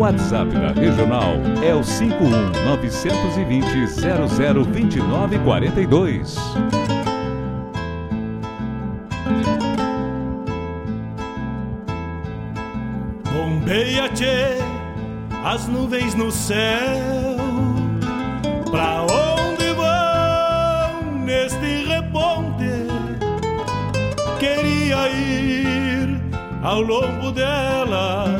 WhatsApp da Regional é o 51 920 0029 42. Bombeia, tchê, as nuvens no céu. Pra onde vão neste reponte? Queria ir ao longo delas,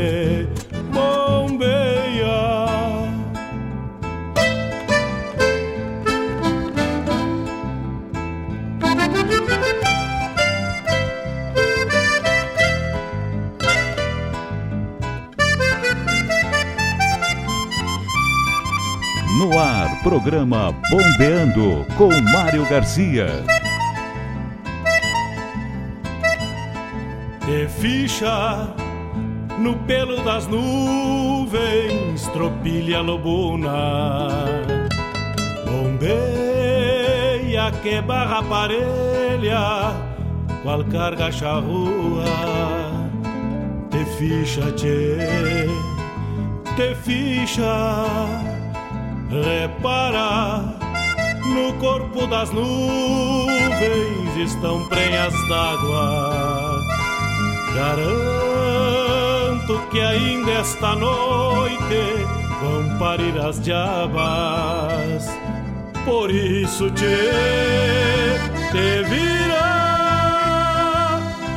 programa Bombeando com Mário Garcia. de ficha no pelo das nuvens, tropilha lobuna, bombeia que barra parelha, qual carga charrua, te ficha, tchê, te ficha, repara. No corpo das nuvens estão prenhas d'água. Garanto que ainda esta noite vão parir as diabas. Por isso te, te vira,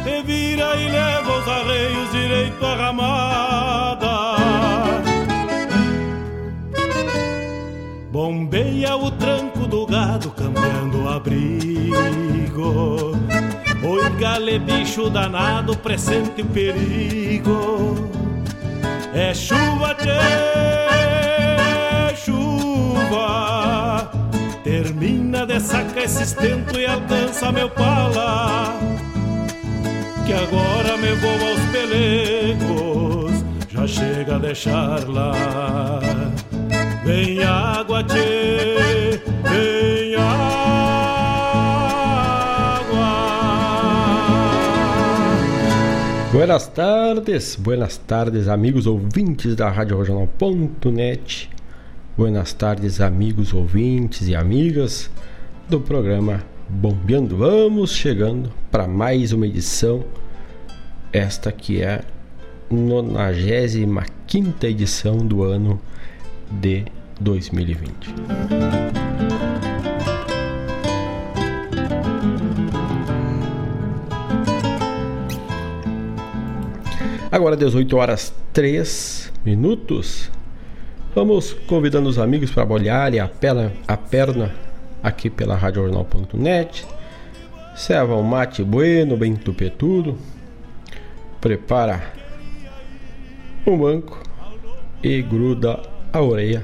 te vira e leva os arreios direito à ramada. Bombeia o tranco do gado cambiando o abrigo. Oi, gale, bicho danado, pressente o perigo. É chuva, tchê, chuva. Termina de sacar esse estento e alcança meu pala. Que agora me vou aos pelegos, já chega a deixar lá. Vem água, tchê, vem água. Buenas tardes, buenas tardes, amigos ouvintes da Rádio Regional.net. Buenas tardes, amigos ouvintes e amigas do programa Bombeando. Vamos chegando para mais uma edição, esta que é a 95 edição do ano de 2020. Agora 18 horas 3 minutos. Vamos convidando os amigos para bolharem a perna, a perna aqui pela radiojornal.net. Serva um mate bueno, bem tupetudo. Prepara um banco e gruda a orelha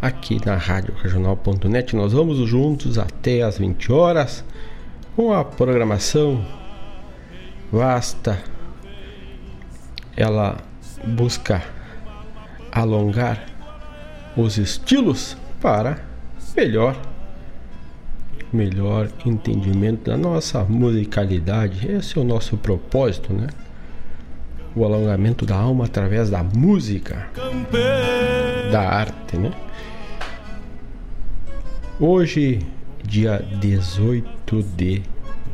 aqui na Rádio Regional.net. Nós vamos juntos até as 20 horas com a programação vasta. Ela busca alongar os estilos para melhor melhor entendimento da nossa musicalidade. Esse é o nosso propósito, né? O alongamento da alma através da música, da arte, né? Hoje, dia 18 de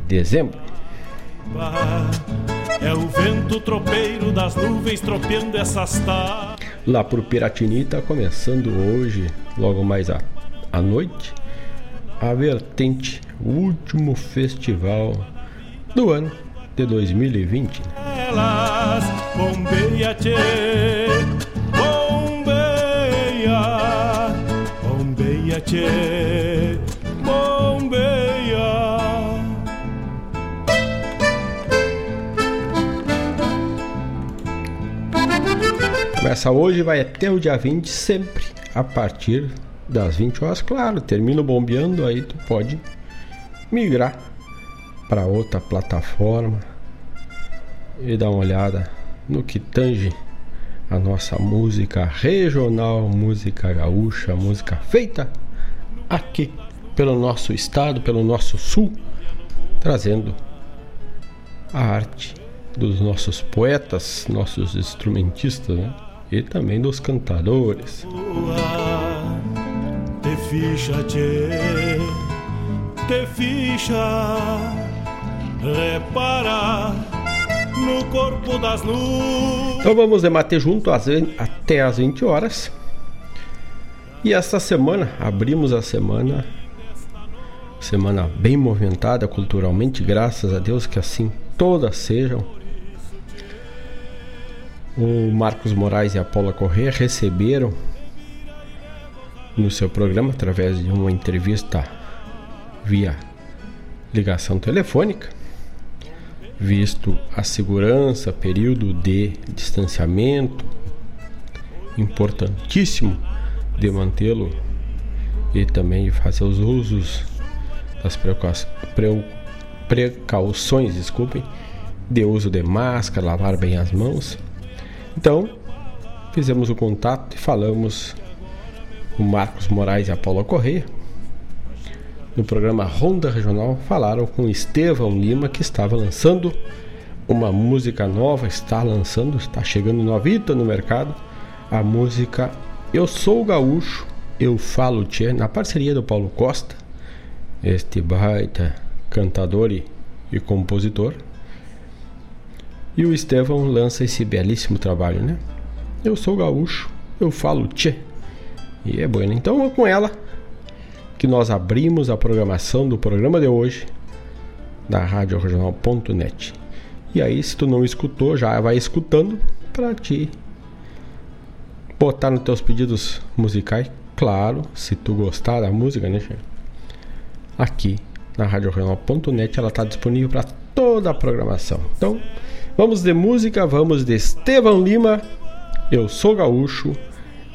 dezembro. É o vento tropeiro das nuvens tropeando essas tardes. Lá pro Piratini tá começando hoje, logo mais à, à noite, a Vertente, o último festival do ano de 2020. Bombeia, tchê, bombeia, bombeia, tchê, bombeia. Começa hoje, vai até o dia 20, sempre a partir das 20 horas. Claro, termina bombeando, aí tu pode migrar para outra plataforma e dar uma olhada no que tange a nossa música regional, música gaúcha, música feita aqui pelo nosso estado, pelo nosso sul, trazendo a arte dos nossos poetas, nossos instrumentistas, né? e também dos cantadores. Te ficha, no corpo das. Então vamos debater junto às, até às 20 horas. E esta semana, abrimos a semana, semana bem movimentada culturalmente, graças a Deus que assim todas sejam. O Marcos Moraes e a Paula Corrêa receberam no seu programa, através de uma entrevista via ligação telefônica, visto a segurança, período de distanciamento, importantíssimo de mantê-lo e também fazer os usos das precauções, desculpem, de uso de máscara, lavar bem as mãos. Então, fizemos o contato e falamos com Marcos Moraes e a Paula Correia no programa Ronda Regional, falaram com Estevão Lima, que estava lançando uma música nova, está lançando, está chegando novita no mercado, a música Eu Sou Gaúcho, Eu Falo Tchê, na parceria do Paulo Costa, este baita cantador e, e compositor. E o Estevão lança esse belíssimo trabalho, né? Eu sou gaúcho, eu falo tchê. E é bueno. Então com ela que nós abrimos a programação do programa de hoje da Rádio Regional.net. E aí, se tu não escutou, já vai escutando para te botar nos teus pedidos musicais. Claro, se tu gostar da música, né, chefe? Aqui na Rádio Regional.net ela está disponível para toda a programação. Então, vamos de música, vamos de Estevão Lima. Eu sou gaúcho,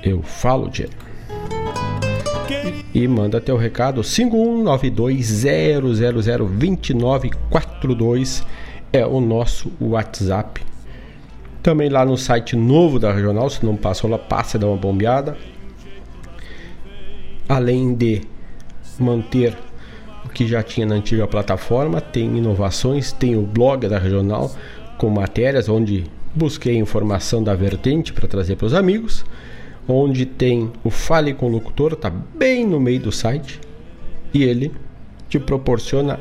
eu falo de e manda teu recado 51920002942 é o nosso WhatsApp. Também lá no site novo da Regional, se não passou lá, passa e dá uma bombeada. Além de manter o que já tinha na antiga plataforma, tem inovações, tem o blog da Regional com matérias onde busquei informação da vertente para trazer para os amigos onde tem o Fale com o Locutor, tá bem no meio do site, e ele te proporciona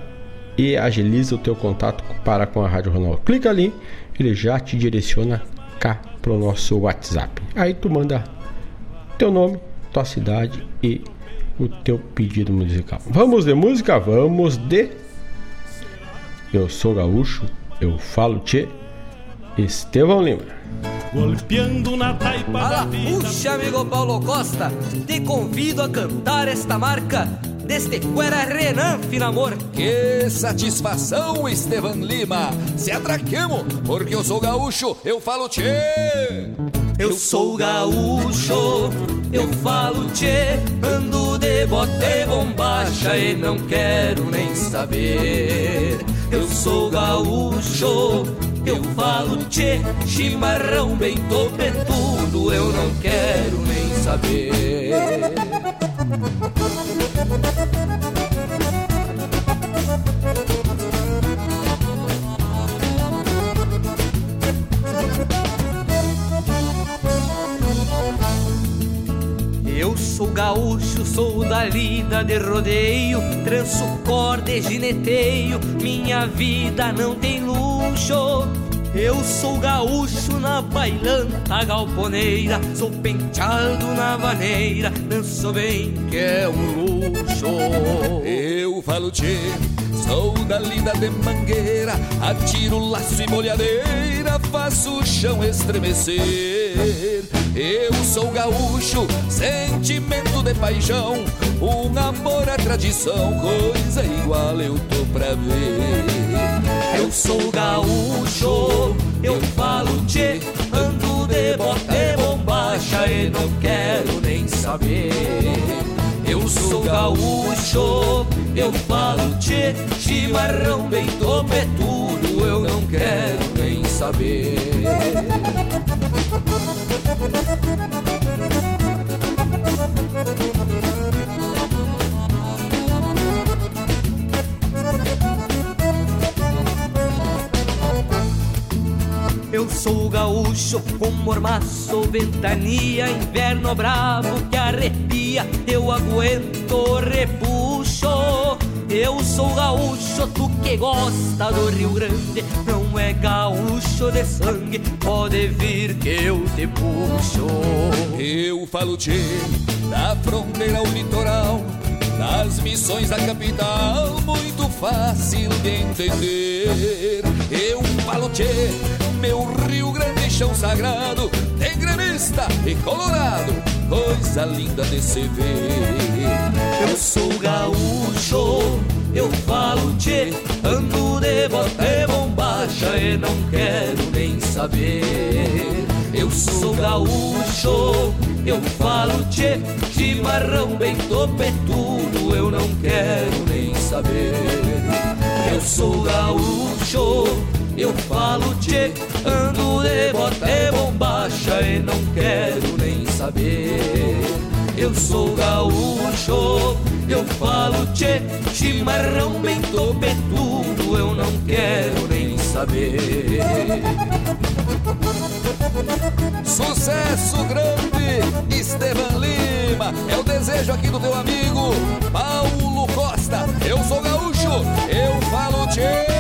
e agiliza o teu contato para com a Rádio Ronaldo. Clica ali, ele já te direciona cá pro nosso WhatsApp. Aí tu manda teu nome, tua cidade e o teu pedido musical. Vamos de música? Vamos de Eu sou gaúcho, eu falo tchê, Estevão Lima golpeando na taipa Ala, da vida. Puxa, amigo Paulo Costa, te convido a cantar esta marca deste Cuera Renan Finamor. Que satisfação, Estevan Lima. Se atraquemos, porque eu sou gaúcho, eu falo tchê. Eu sou gaúcho, eu falo tchê. Ando de bote bombacha e não quero nem saber. Eu sou gaúcho eu falo tchê, chimarrão bem topetudo, eu não quero nem saber. Eu sou gaúcho, sou da lida de rodeio, tranço corda e gineteio, minha vida não tem luxo Eu sou gaúcho na bailanta galponeira, sou penteado na vaneira, danço bem que é um luxo. Eu falo tchê, sou da linda de mangueira, atiro laço e molhadeira, faço o chão estremecer. Eu sou gaúcho, sentimento de paixão, um amor à tradição, coisa igual eu tô pra ver. Eu sou gaúcho, eu falo tchê, ando de bote bombacha e não quero nem saber. Eu sou gaúcho, eu falo tchê, chimarrão bem topetudo, eu não quero nem saber. Eu sou gaúcho com mormaço, ventania, inverno bravo que arrepia, eu aguento repuxo. Eu sou gaúcho, tu que gosta do Rio Grande, não é gaúcho de sangue, pode vir que eu te puxo. Eu falo tchê, da fronteira ao litoral, das missões da capital, muito fácil de entender. Eu falo tchê, meu Rio Grande chão sagrado, tem gremista e colorado, coisa linda de se ver. Eu sou gaúcho, eu falo tchê, ando de bote bombacha e não quero nem saber. Eu sou gaúcho, eu falo tchê, chimarrão bem topetudo, eu não quero nem saber. Eu sou gaúcho, eu falo tchê, ando de bote bombacha e não quero nem saber. Eu sou gaúcho, eu falo tchê, chimarrão bem topetudo, eu não quero nem saber. Sucesso grande, Estevan Lima. É o desejo aqui do teu amigo Paulo Costa. Eu sou gaúcho, eu falo tchê.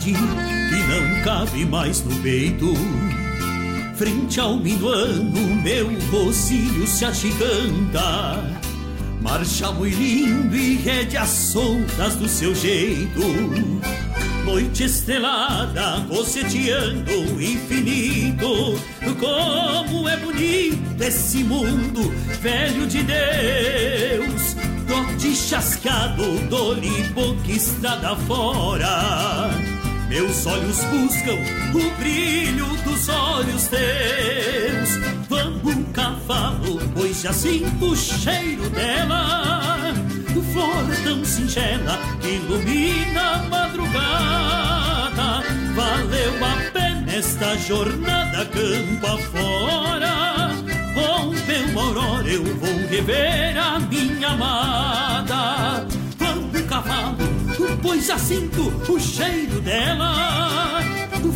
Que não cabe mais no peito. Frente ao minuano, meu rocílio se agiganta. Marcha muito lindo e rédeas soltas do seu jeito. Noite estrelada, boceteando o infinito. Como é bonito esse mundo velho de Deus. Dote chascado, dolipo que estrada fora. Meus olhos buscam o brilho dos olhos teus. Vamos, cavalo, pois já sinto o cheiro dela. Flor tão singela que ilumina a madrugada. Valeu a pena esta jornada campo afora. Rompeu a aurora, eu vou rever a minha amada. Vamos, cavalo, pois já sinto o cheiro dela.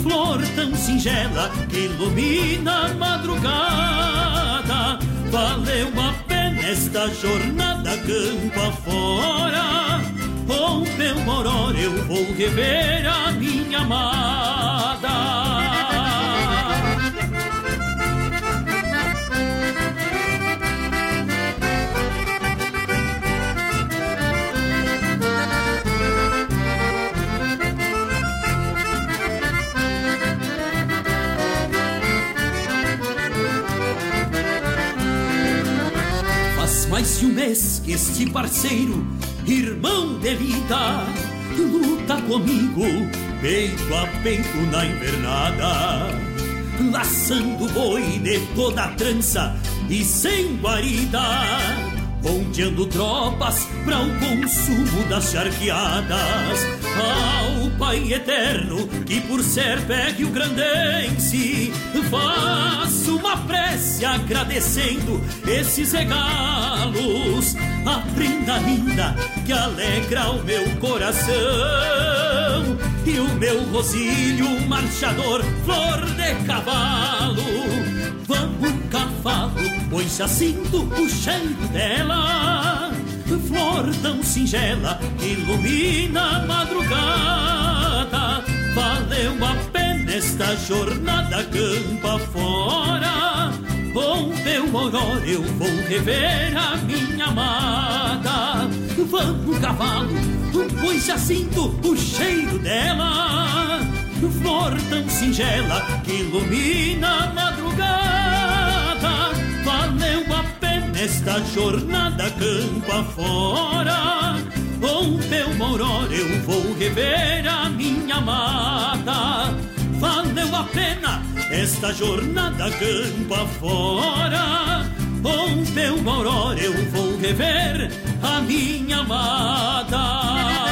Flor tão singela que ilumina a madrugada. Valeu a pena esta jornada campo afora. Rompeu uma aurora, eu vou rever a minha amada. Mês que este parceiro, irmão de vida, luta comigo, peito a peito na invernada, laçando boi de toda a trança e sem guarida. Ponteando tropas para o consumo das charqueadas. Ao Pai Eterno, que por ser pegue o grandense, faço uma prece agradecendo esses regalos, a prenda linda que alegra o meu coração e o meu rosilho marchador, flor de cavalo. Vamos cavalo, pois já sinto o cheiro dela. Flor tão singela que ilumina a madrugada. Valeu a pena esta jornada campa fora. Com meu moró eu vou rever a minha amada. Vamos cavalo, pois já sinto o cheiro dela. Flor tão singela que ilumina a madrugada. Valeu a pena esta jornada campo afora. Com teu moror eu vou rever a minha amada. Valeu a pena esta jornada campo afora. Com teu moror eu vou rever a minha amada.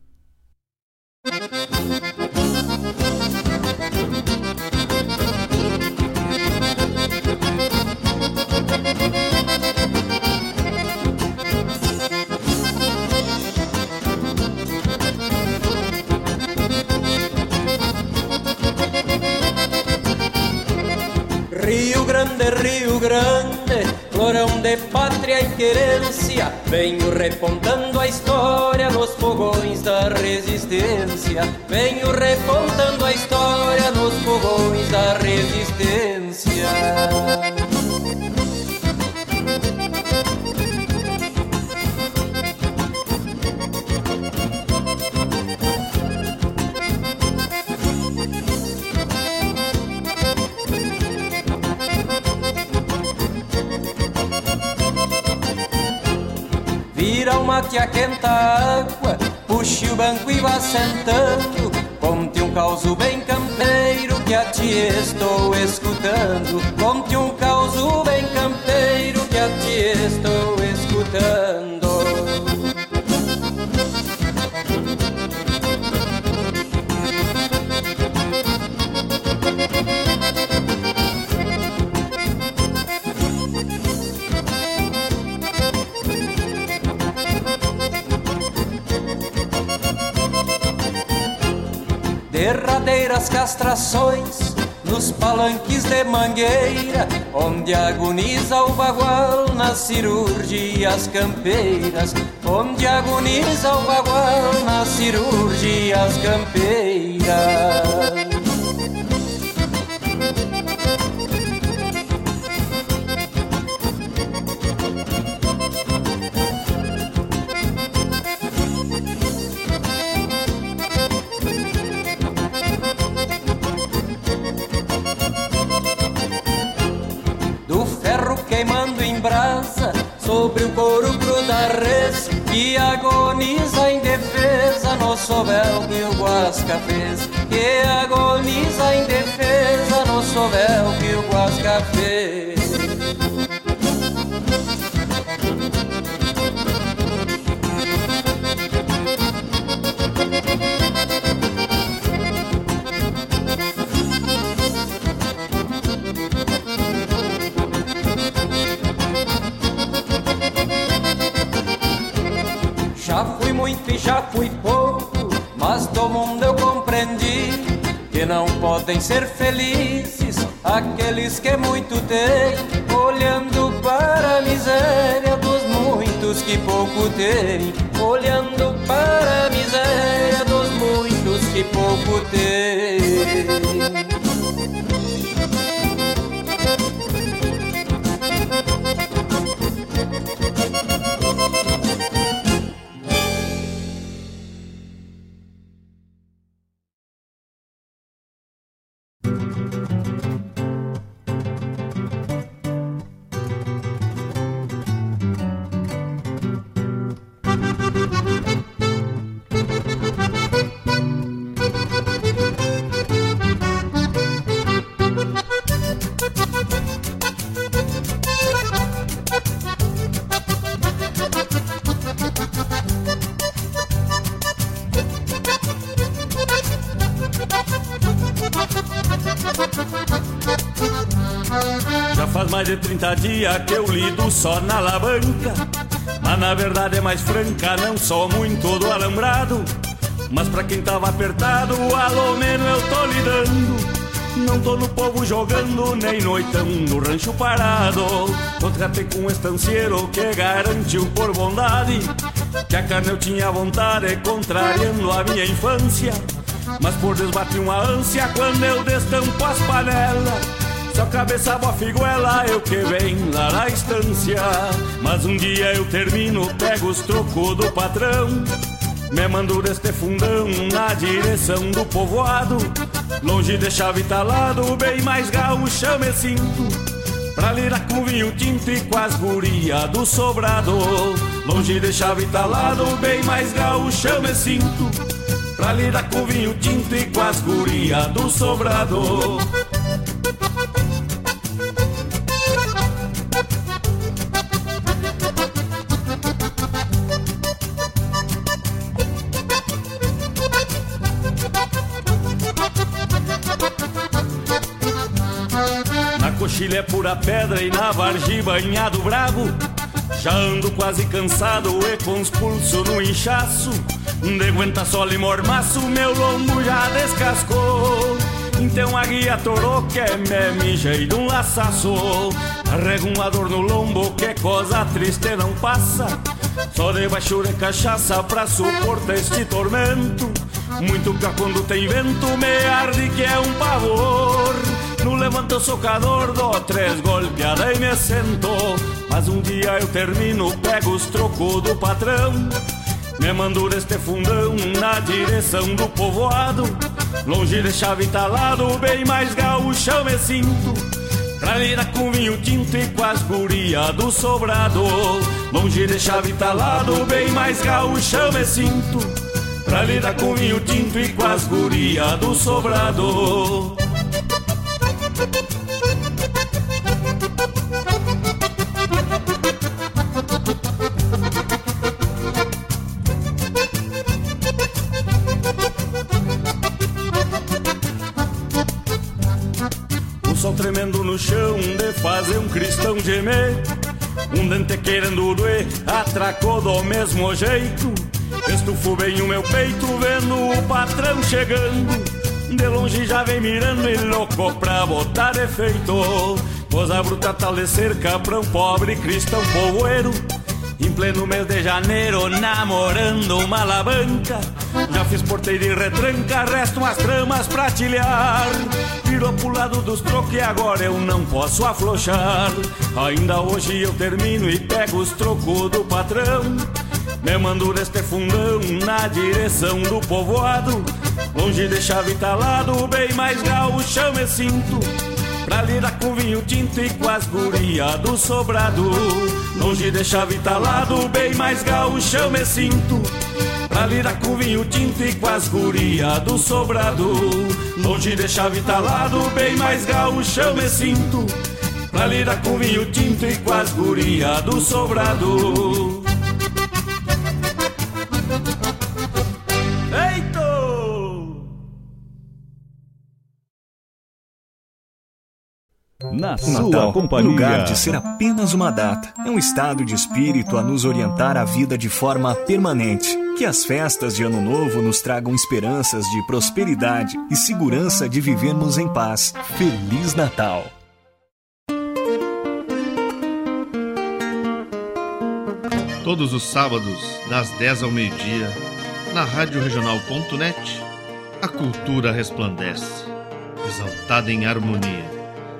De pátria e querência, venho repontando a história nos fogões da resistência. Venho repontando a história nos fogões da resistência. Mate a quenta água, puxe o banco e vá sentando. Conte um causo bem campeiro que a ti estou escutando. Conte um causo bem campeiro que a ti estou escutando. Derradeiras castrações nos palanques de mangueira, onde agoniza o bagual nas cirurgias campeiras, onde agoniza o bagual nas cirurgias campeiras. Que agoniza em defesa no sovel que o Guasca fez. Que agoniza em defesa no sovel que o Guasca fez podem ser felizes aqueles que muito têm, olhando para a miséria dos muitos que pouco têm, olhando dias que eu lido só na alavanca. Mas na verdade é mais franca, não sou muito do alambrado. Mas pra quem tava apertado, alô menos eu tô lidando. Não tô no povo jogando, nem noitão no rancho parado. Contratei com um estancieiro que garantiu por bondade que a carne eu tinha vontade, contrariando a minha infância. Mas por desbate uma ânsia quando eu destampo as panelas. Só cabeça boa figuela, eu que vem lá na estância. Mas um dia eu termino, pego os trocos do patrão. Me mando deste fundão na direção do povoado Longe de chave talado, bem mais gaúcha me sinto Pra lidar com vinho tinto e com as guria do sobrado Longe de chave talado, bem mais gaúcha me sinto Pra lidar com vinho tinto e com as guria do sobrado é pura pedra e na vargem banhado bravo. Já ando quase cansado e com os pulsos no inchaço. De aguenta sol e mormaço, meu lombo já descascou. Então a guia torou que me mijei de um laçaço. Arrego uma dor no lombo que coisa triste não passa. Só debaixo de cachaça pra suportar este tormento. Muito cá quando tem vento me arde que é um pavor levanto socador dou três golpeadas e me assento. Mas um dia eu termino, pego os trocos do patrão. Me mando deste fundão na direção do povoado. Longe de chave talado, bem mais gaúcho me sinto. Pra lidar com vinho tinto e com as guria do sobrado. Longe de chave talado, bem mais gaúcho me sinto. Pra lidar com vinho tinto e com as guria do sobrado fazer um cristão gemer Um dente querendo doer, atracou do mesmo jeito. Estufo bem o meu peito vendo o patrão chegando. De longe já vem mirando e louco pra botar defeito Coisa bruta tal de cerca pra um pobre cristão povoeiro. Em pleno mês de janeiro namorando uma alavanca Já fiz porteiro e retranca, restam as tramas pra tilhar. Virou pro lado dos trocos e agora eu não posso afrouxar Ainda hoje eu termino e pego os trocos do patrão. Me mando deste fundão na direção do povoado. Longe de chave talado, bem mais gaúcho me sinto. Pra lidar com vinho tinto e com as guria do sobrado. Longe de chave talado, bem mais gaúcho me sinto Pra lidar com vinho tinto e com as guria do sobrado. Longe de chave talado, bem mais gaúcho me sinto. Pra lidar com vinho tinto e com as guria do sobrado na sua Natal, companhia. Em lugar de ser apenas uma data, é um estado de espírito a nos orientar a vida de forma permanente. Que as festas de Ano Novo nos tragam esperanças de prosperidade e segurança de vivermos em paz. Feliz Natal! Todos os sábados, das 10 ao meio-dia, na Rádio Regional.net, a cultura resplandece, exaltada em harmonia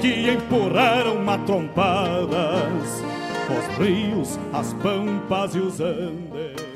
que empurraram matrompadas os rios, as pampas e os andes.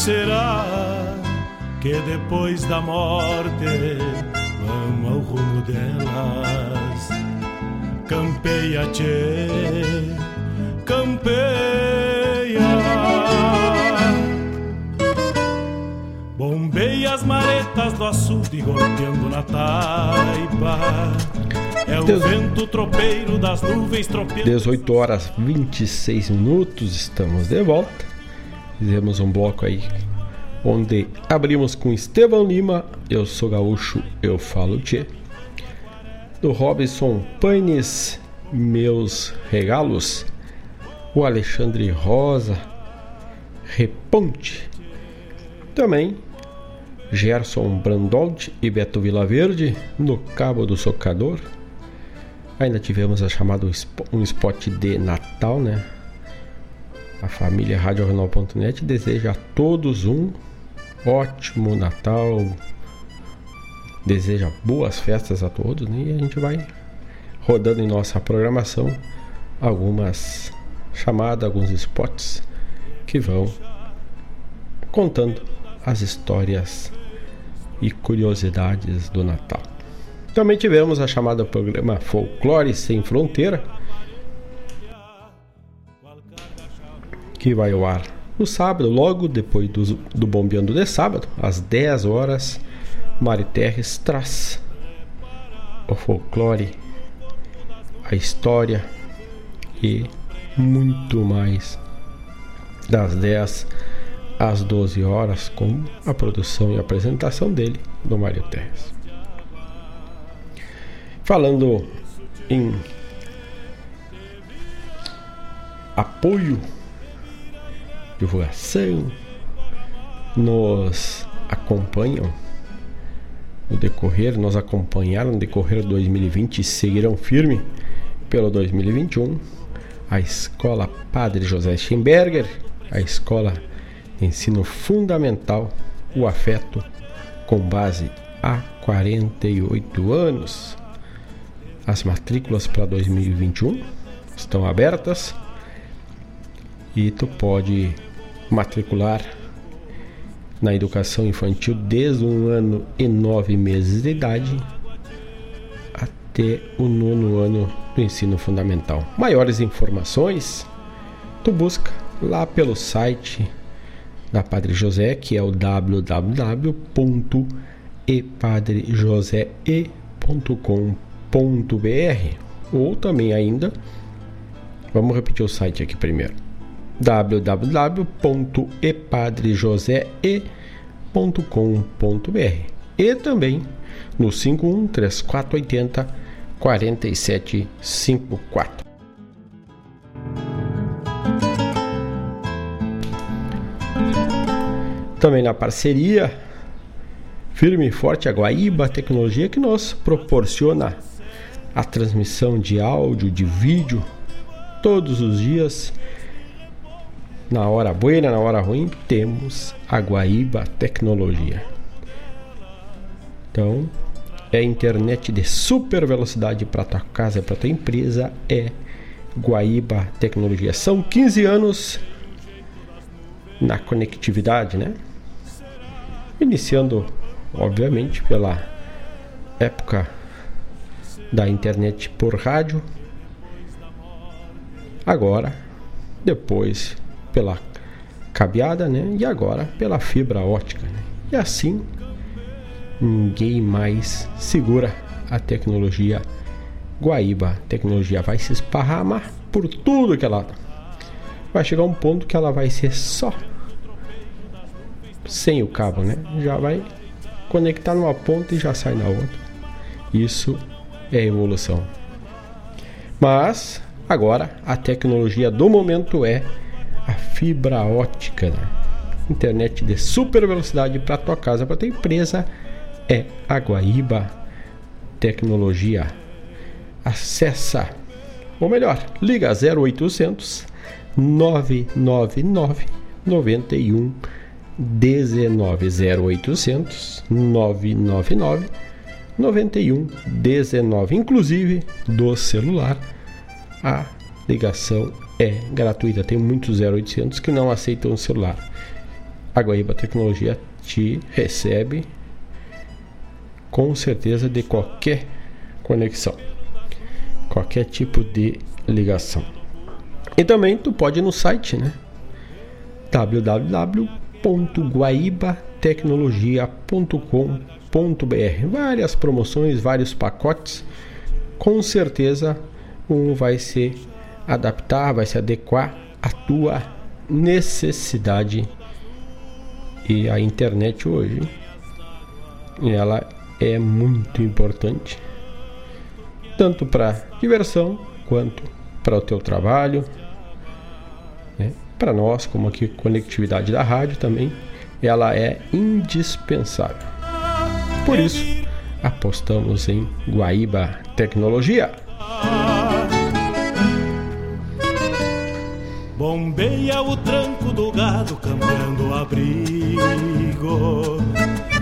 Será que depois da morte vão ao rumo delas? Campeia, tchê, campeia. Bombeia as maretas do açude golpeando na taipa é o vento tropeiro das nuvens tropeando. 18 horas 26 minutos, estamos de volta. Fizemos um bloco aí onde abrimos com Estevão Lima, Eu Sou Gaúcho, Eu Falo Tchê. Do Robson Paines, Meus Regalos. O Alexandre Rosa, Reponte. Também Gerson Brandold e Beto Vilaverde, No Cabo do Socador. Ainda tivemos a chamada um spot de Natal, né? A família RadioRenal.net deseja a todos um ótimo Natal. Deseja boas festas a todos né? e a gente vai rodando em nossa programação algumas chamadas, alguns spots que vão contando as histórias e curiosidades do Natal. Também tivemos a chamada programa Folclore Sem Fronteira, que vai ao ar no sábado, logo depois do, do Bombeando de Sábado, às 10 horas. Mari Terres traz o folclore, a história e muito mais. Das 10 às 12 horas, com a produção e apresentação dele, do Mário Terres. Falando em apoio, divulgação, nos acompanham no decorrer, nos acompanharam no decorrer de 2020 e seguirão firme pelo 2021 a Escola Padre José Schemberger, a Escola de Ensino Fundamental, o Afeto, com base há 48 anos. As matrículas para 2021 estão abertas e tu pode matricular na educação infantil desde um ano e nove meses de idade até o nono ano do ensino fundamental. Maiores informações tu busca lá pelo site da Padre José, que é o www.epadrejosee.com.br ou também ainda, vamos repetir o site aqui primeiro, www.epadrejosee.com.br e também no 51 3480 4754. Também na parceria firme e forte a Guaíba Tecnologia que nos proporciona a transmissão de áudio, de vídeo, todos os dias. Na hora boa, na hora ruim, temos a Guaíba Tecnologia. Então, é internet de super velocidade para tua casa, para tua empresa, é Guaíba Tecnologia. São 15 anos na conectividade, né? Iniciando, obviamente, pela época da internet por rádio. Agora, depois pela cabeada, né? E agora pela fibra ótica. Né? E assim ninguém mais segura a tecnologia Guaíba. A tecnologia vai se esparramar por tudo que ela vai chegar um ponto que ela vai ser só sem o cabo, né? Já vai conectar numa ponta e já sai na outra. Isso é evolução. Mas agora a tecnologia do momento é a fibra ótica, né? internet de super velocidade para tua casa, para tua empresa é a Guaíba Tecnologia. Acessa, ou melhor, liga 0800 999 91 19 0800 999 91 19 inclusive do celular a ligação é gratuita tem muitos 0800 que não aceitam o celular a Guaíba Tecnologia te recebe com certeza de qualquer conexão, qualquer tipo de ligação. E também tu pode ir no site, né? www.guaibatecnologia.com.br. Várias promoções, vários pacotes. Com certeza um vai se adaptar, vai se adequar à tua necessidade. E a internet hoje ela é muito importante tanto para diversão quanto para o teu trabalho né? para nós como aqui conectividade da rádio também ela é indispensável. Por isso apostamos em Guaíba Tecnologia Bombeia o tranco do gado cambiando o abrigo.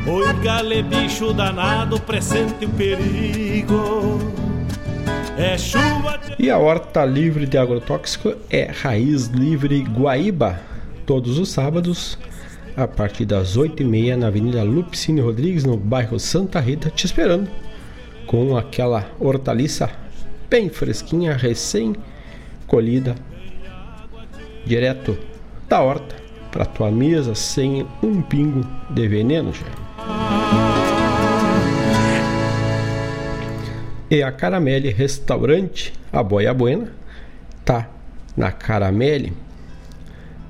Oi gale bicho danado presente o perigo. É chuva de... E a horta livre de agrotóxico é Raiz Livre Guaíba. Todos os sábados a partir das 8h30 na Avenida Lupicínio Rodrigues, no bairro Santa Rita, te esperando com aquela hortaliça bem fresquinha, recém-colhida direto da horta para tua mesa sem um pingo de veneno, já. E a Caramelle Restaurante, a Boia Buena, tá na Caramelle,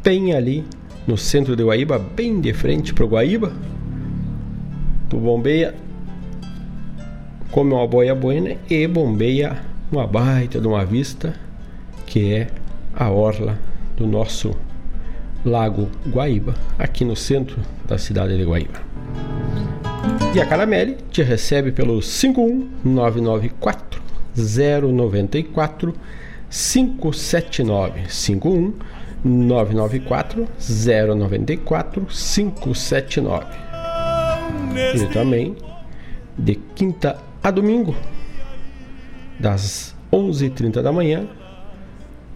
bem ali no centro de Guaíba, bem de frente pro Guaíba. Tu bombeia, come uma boia buena e bombeia uma baita de uma vista que é a orla do nosso Lago Guaíba, aqui no centro da cidade de Guaíba. E a Caramelle te recebe pelo 51994 094 579 51 994 094 579 e também de quinta a domingo das 11h30 da manhã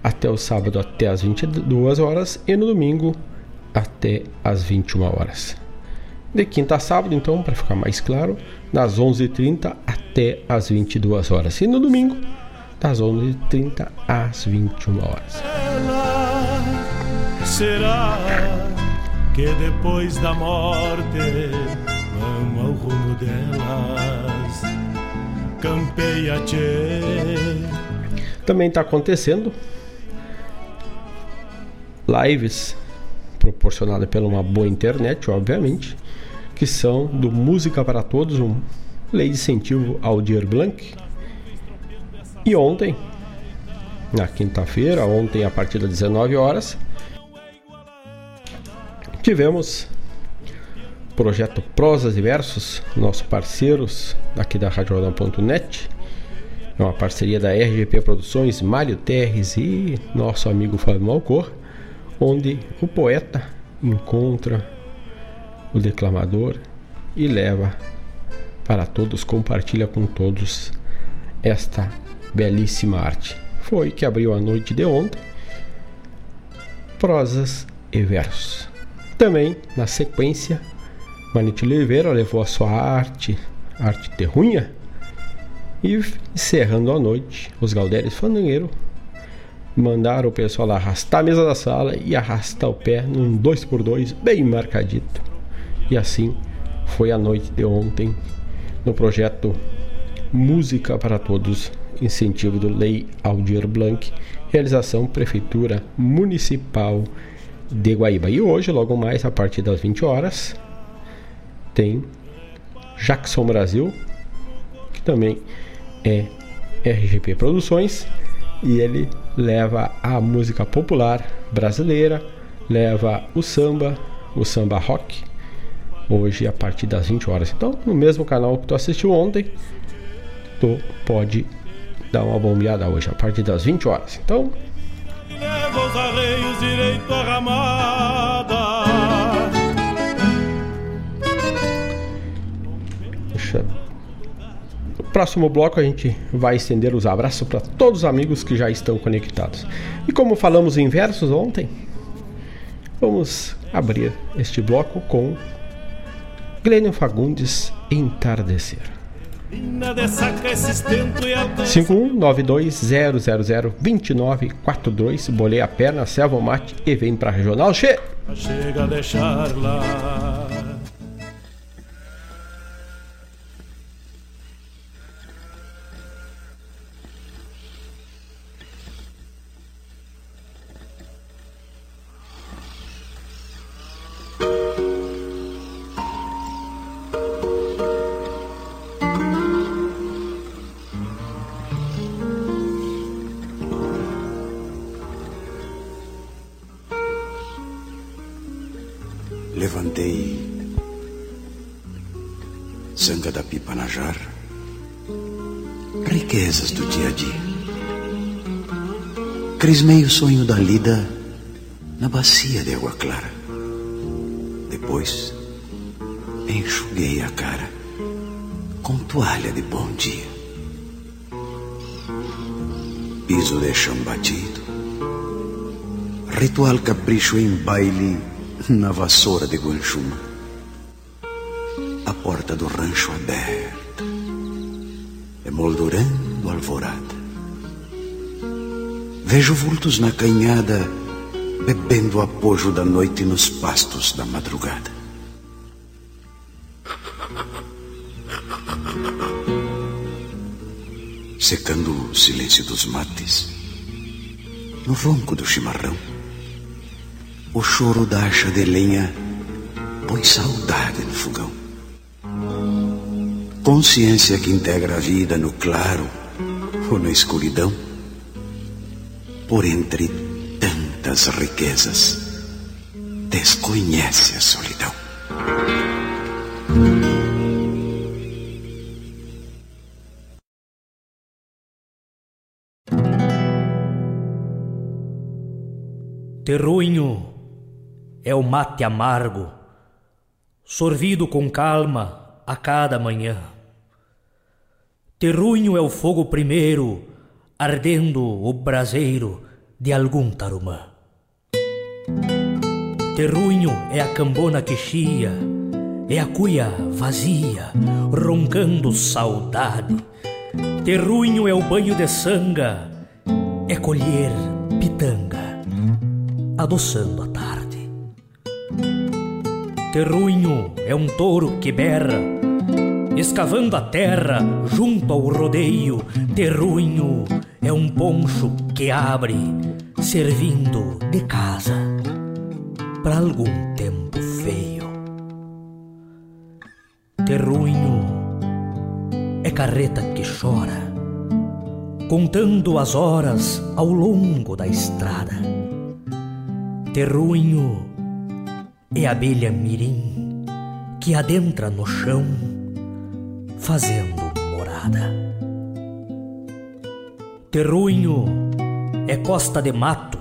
até o sábado até as 22 horas e no domingo até as 21 horas. De quinta a sábado, então, para ficar mais claro, das 11h30 até as 22 horas. E no domingo, das 11h30 às 21 horas. Será que depois da morte vamos ao rumo delas? Campeia, tchê. Também está acontecendo lives proporcionada pela uma boa internet, obviamente, que são do Música para Todos, um lei de incentivo ao Dir Blanc. E ontem, na quinta-feira, ontem a partir das 19 horas, tivemos projeto Prosas e Versos, nossos parceiros aqui da RadioJornal.net. É uma parceria da RGP Produções, Mário Terres e nosso amigo Fábio Malcor onde o poeta encontra o declamador e leva para todos, compartilha com todos esta belíssima arte. Foi que abriu a noite de ontem, prosas e versos. Também, na sequência, Manite Oliveira levou a sua arte, arte terrunha, e encerrando a noite, os Galdérios Fandangueiro mandaram o pessoal arrastar a mesa da sala e arrastar o pé num 2x2 bem marcadito. E assim foi a noite de ontem no projeto Música para Todos, incentivo do Lei Aldir Blanc, realização Prefeitura Municipal de Guaíba. E hoje, logo mais, a partir das 20 horas, tem Jackson Brasil, que também é RGP Produções, e ele leva a música popular brasileira, leva o samba, o samba rock, hoje a partir das 20 horas. Então, no mesmo canal que tu assistiu ontem, tu pode dar uma bombeada hoje a partir das 20 horas. Então, leva os arreios direito à ramada. Deixa. Próximo bloco a gente vai estender os abraços para todos os amigos que já estão conectados. E como falamos em versos ontem, vamos abrir este bloco com Glênio Fagundes Entardecer. 51920002942 Bolei a perna, selva o mate e vem pra regional. Che! Chega a deixar lá. Crismei o sonho da lida na bacia de água clara. Depois, enxuguei a cara com toalha de bom dia. Piso de chão batido, ritual capricho em baile na vassoura de Guanchuma. A porta do rancho aberta, emoldurando alvorada. Vejo vultos na canhada, bebendo o apojo da noite nos pastos da madrugada. Secando o silêncio dos mates, no ronco do chimarrão, o choro da acha de lenha põe saudade no fogão. Consciência que integra a vida no claro ou na escuridão por entre tantas riquezas, desconhece a solidão. Terruinho é o mate amargo, sorvido com calma a cada manhã. Terruinho é o fogo primeiro ardendo o braseiro de algum tarumã. Terruinho é a cambona que chia, é a cuia vazia, roncando saudade. Terruinho é o banho de sanga, é colher pitanga, adoçando a tarde. Terruinho é um touro que berra, escavando a terra junto ao rodeio. Terruinho é um poncho que abre, servindo de casa para algum tempo feio. Terruinho é carreta que chora, contando as horas ao longo da estrada. Terruinho é abelha mirim que adentra no chão, fazendo morada. Terruinho é costa de mato,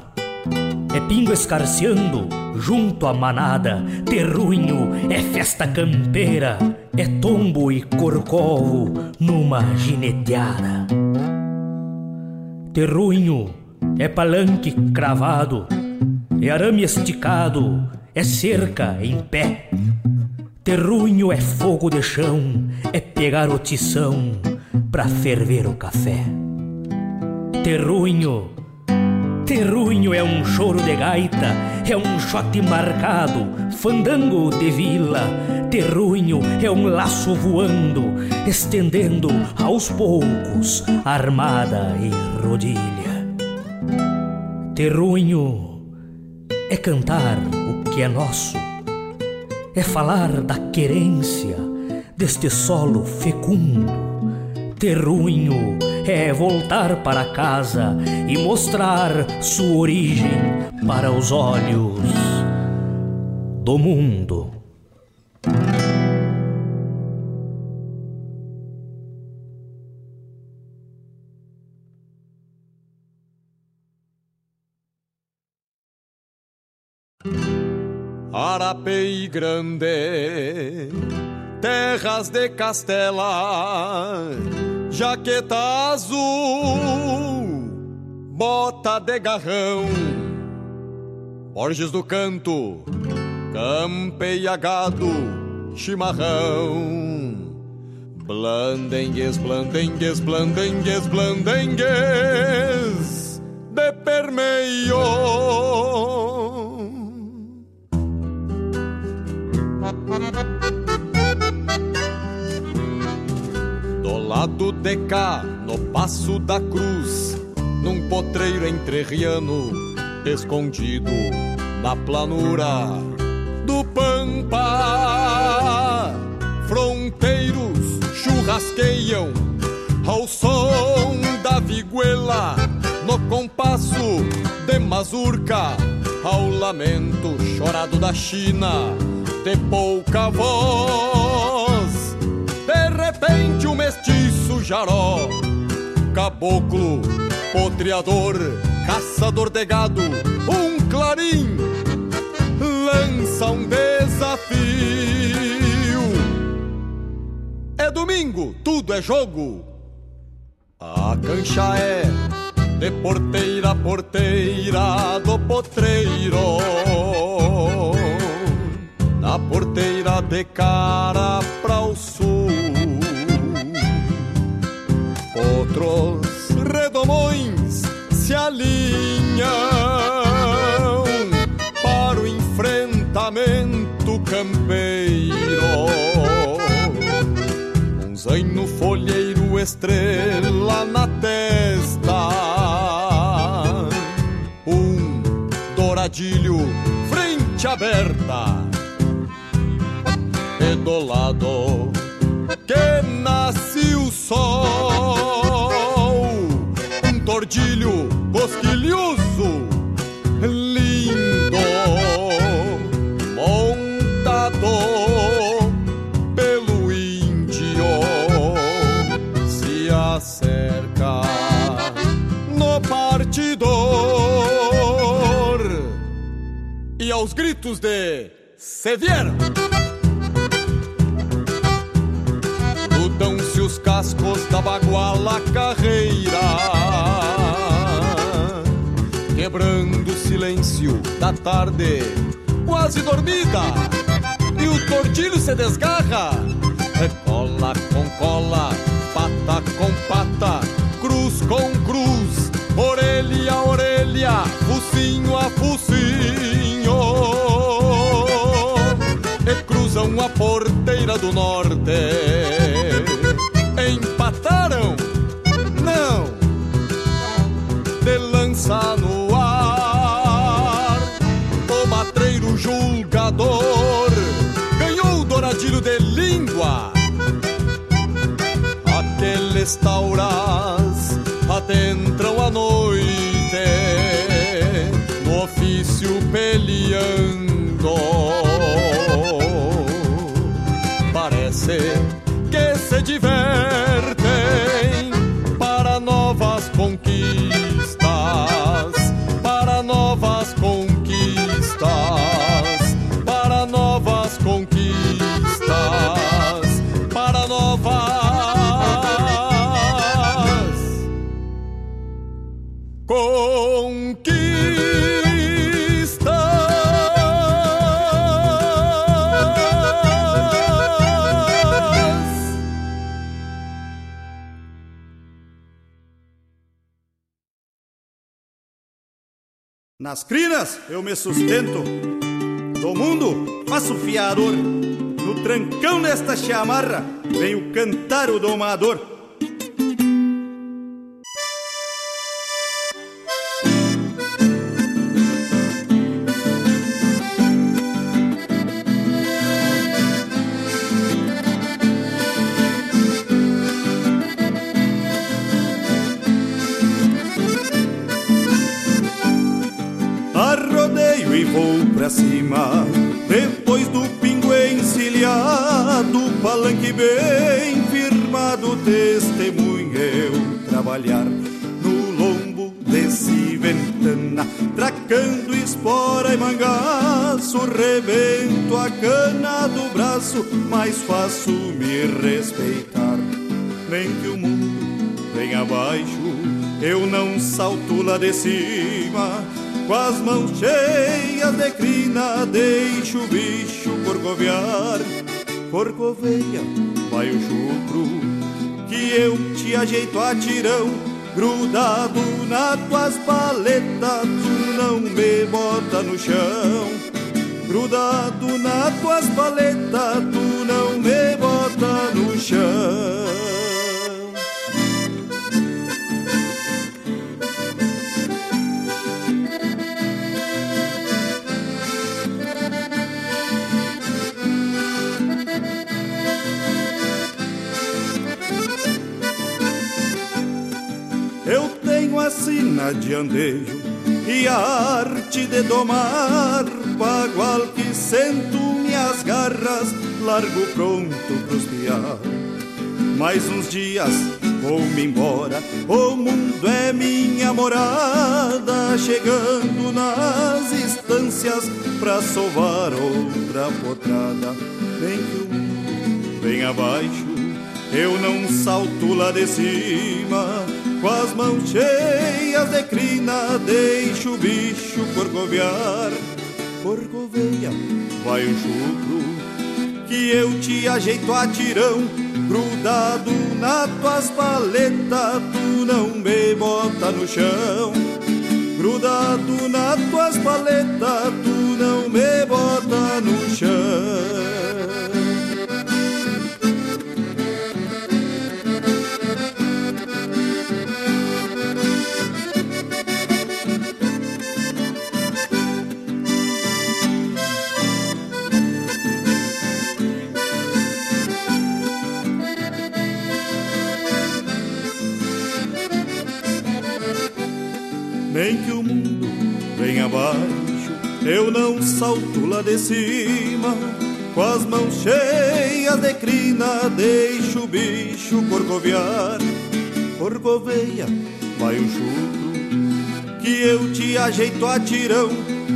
é pingo escarceando junto à manada. Terruinho é festa campeira, é tombo e corcovo numa gineteada. Terruinho é palanque cravado, é arame esticado, é cerca em pé. Terruinho é fogo de chão, é pegar o tição pra ferver o café. Terruinho. Terruinho é um choro de gaita, é um shot marcado, fandango de vila. Terruinho é um laço voando, estendendo aos poucos armada e rodilha. Terruinho é cantar o que é nosso, é falar da querência deste solo fecundo. Terruinho é voltar para casa e mostrar sua origem para os olhos do mundo. Arapei Grande, terras de Castela, jaqueta azul, bota de garrão, Borges do Canto, campeia gado, chimarrão. Blandengues, blandengues, blandengues, blandengues, de permeio. Do lado de cá, no Passo da Cruz, num potreiro entrerriano, escondido na planura do Pampa. Fronteiros churrasqueiam ao som da viguela, no compasso de mazurca, ao lamento chorado da China de pouca voz. De repente, um mestiço jaró, caboclo, potreador, caçador de gado, um clarim, lança um desafio. É domingo, tudo é jogo. A cancha é de porteira a porteira do potreiro na porteira de cara para o sul. Outros redomões se alinham para o enfrentamento campeiro. Um zaino folheiro, estrela na testa. Um douradilho, frente aberta do lado que nasce o sol. Um tordilho cosquilhoso, lindo, montado pelo índio, se acerca no partidor e aos gritos de se vieram. Cascos da baguala carreira, quebrando o silêncio da tarde, quase dormida, e o tortilho se desgarra, cola com cola, pata com pata, cruz com cruz, orelha a orelha, focinho a focinho, e cruzam a porteira do norte Aqueles tauras a noite no ofício peleando. Parece que se divertem para novas conquistas, Nas crinas eu me sustento, do mundo faço fiador. No trancão desta chamarra venho cantar o domador. Palanque bem firmado, testemunha eu trabalhar no lombo desse ventana, tracando espora e mangaço, rebento a cana do braço, mais faço me respeitar. Nem que o mundo venha abaixo, eu não salto lá de cima com as mãos cheias de crina, deixo o bicho corcovear. Corcoveia, vai o chucro, que eu te ajeito a tirão. Grudado nas tuas paletas, tu não me bota no chão. Grudado nas tuas paletas, tu não me bota no chão. Sina de andejo e a arte de domar, bagual que sento minhas garras, largo pronto pros piar. Mais uns dias vou-me embora, o mundo é minha morada, chegando nas estâncias pra sovar outra potrada. Vem que o mundo vem abaixo, eu não salto lá de cima com as mãos cheias de crina, deixo o bicho corcovear. Corcoveia, vai o chucro, que eu te ajeito a tirão. Grudado nas tuas paletas, tu não me bota no chão. Grudado nas tuas paletas, tu não me bota no chão. Abaixo, eu não salto lá de cima. Com as mãos cheias de crina, deixo o bicho corcovear. Corcoveia, vai o chucro, que eu te ajeito a tirão.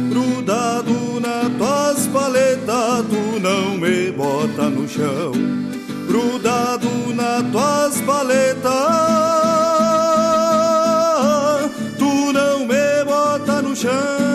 Grudado na tuas paletas, tu não me bota no chão. Grudado na tuas paletas. Chão.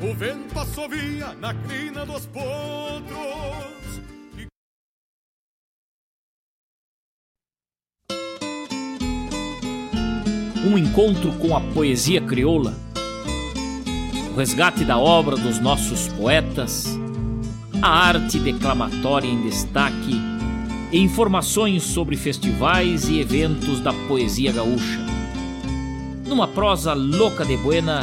o vento assovia na crina dos potros. Um encontro com a poesia crioula, o resgate da obra dos nossos poetas, a arte declamatória em destaque e informações sobre festivais e eventos da poesia gaúcha. Numa prosa louca de buena,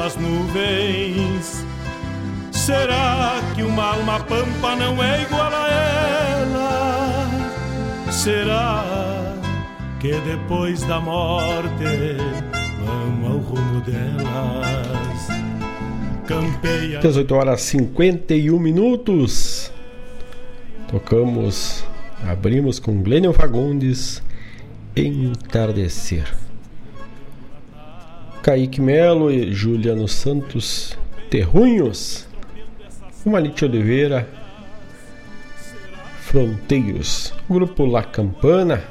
Das nuvens. Será que uma alma pampa não é igual a ela? Será que depois da morte vão ao rumo delas? Campeia. 18 horas 51 minutos. Tocamos Abrimos com Glênio Fagundes, Entardecer. Kaique Melo e Juliano Santos, Terrunhos. Malite Oliveira, Fronteiros. Grupo La Campana,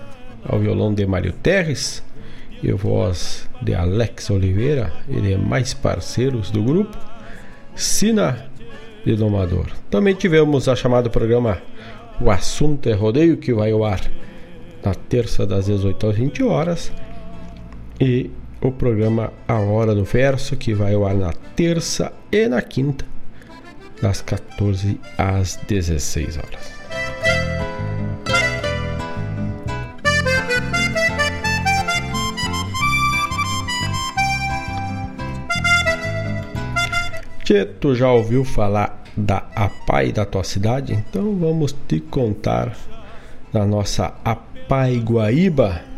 ao violão de Mário Terres e a voz de Alex Oliveira, ele é mais parceiros do grupo. Sina de Domador. Também tivemos a chamada programa o assunto é rodeio que vai ao ar na terça das 18 às 20 horas e o programa A Hora do Verso que vai ao ar na terça e na quinta das 14 às 16 horas. Tchê, tu já ouviu falar da APAI da tua cidade, então vamos te contar da nossa APAI Guaíba.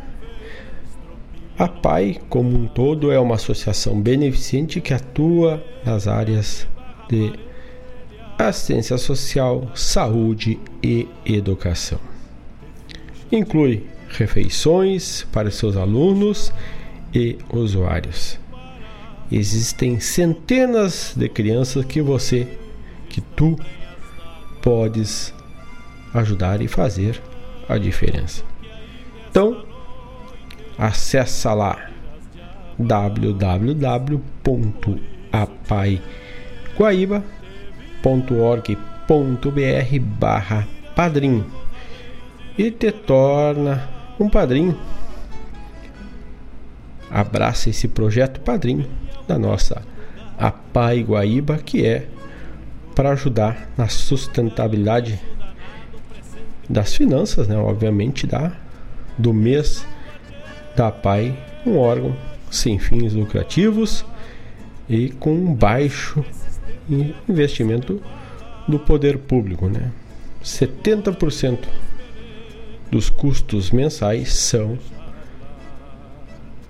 A PAI, como um todo, é uma associação beneficente que atua nas áreas de assistência social, saúde e educação. Inclui refeições para seus alunos e usuários. Existem centenas de crianças que você que tu podes ajudar e fazer a diferença. Então, acessa lá www.apaiguaíba.org.br barra padrinho e te torna um padrinho. Abraça esse projeto padrinho da nossa Apai Guaíba, que é para ajudar na sustentabilidade das finanças, né? obviamente, da, do mês da PAI, um órgão sem fins lucrativos e com baixo investimento do poder público. Né? 70% dos custos mensais são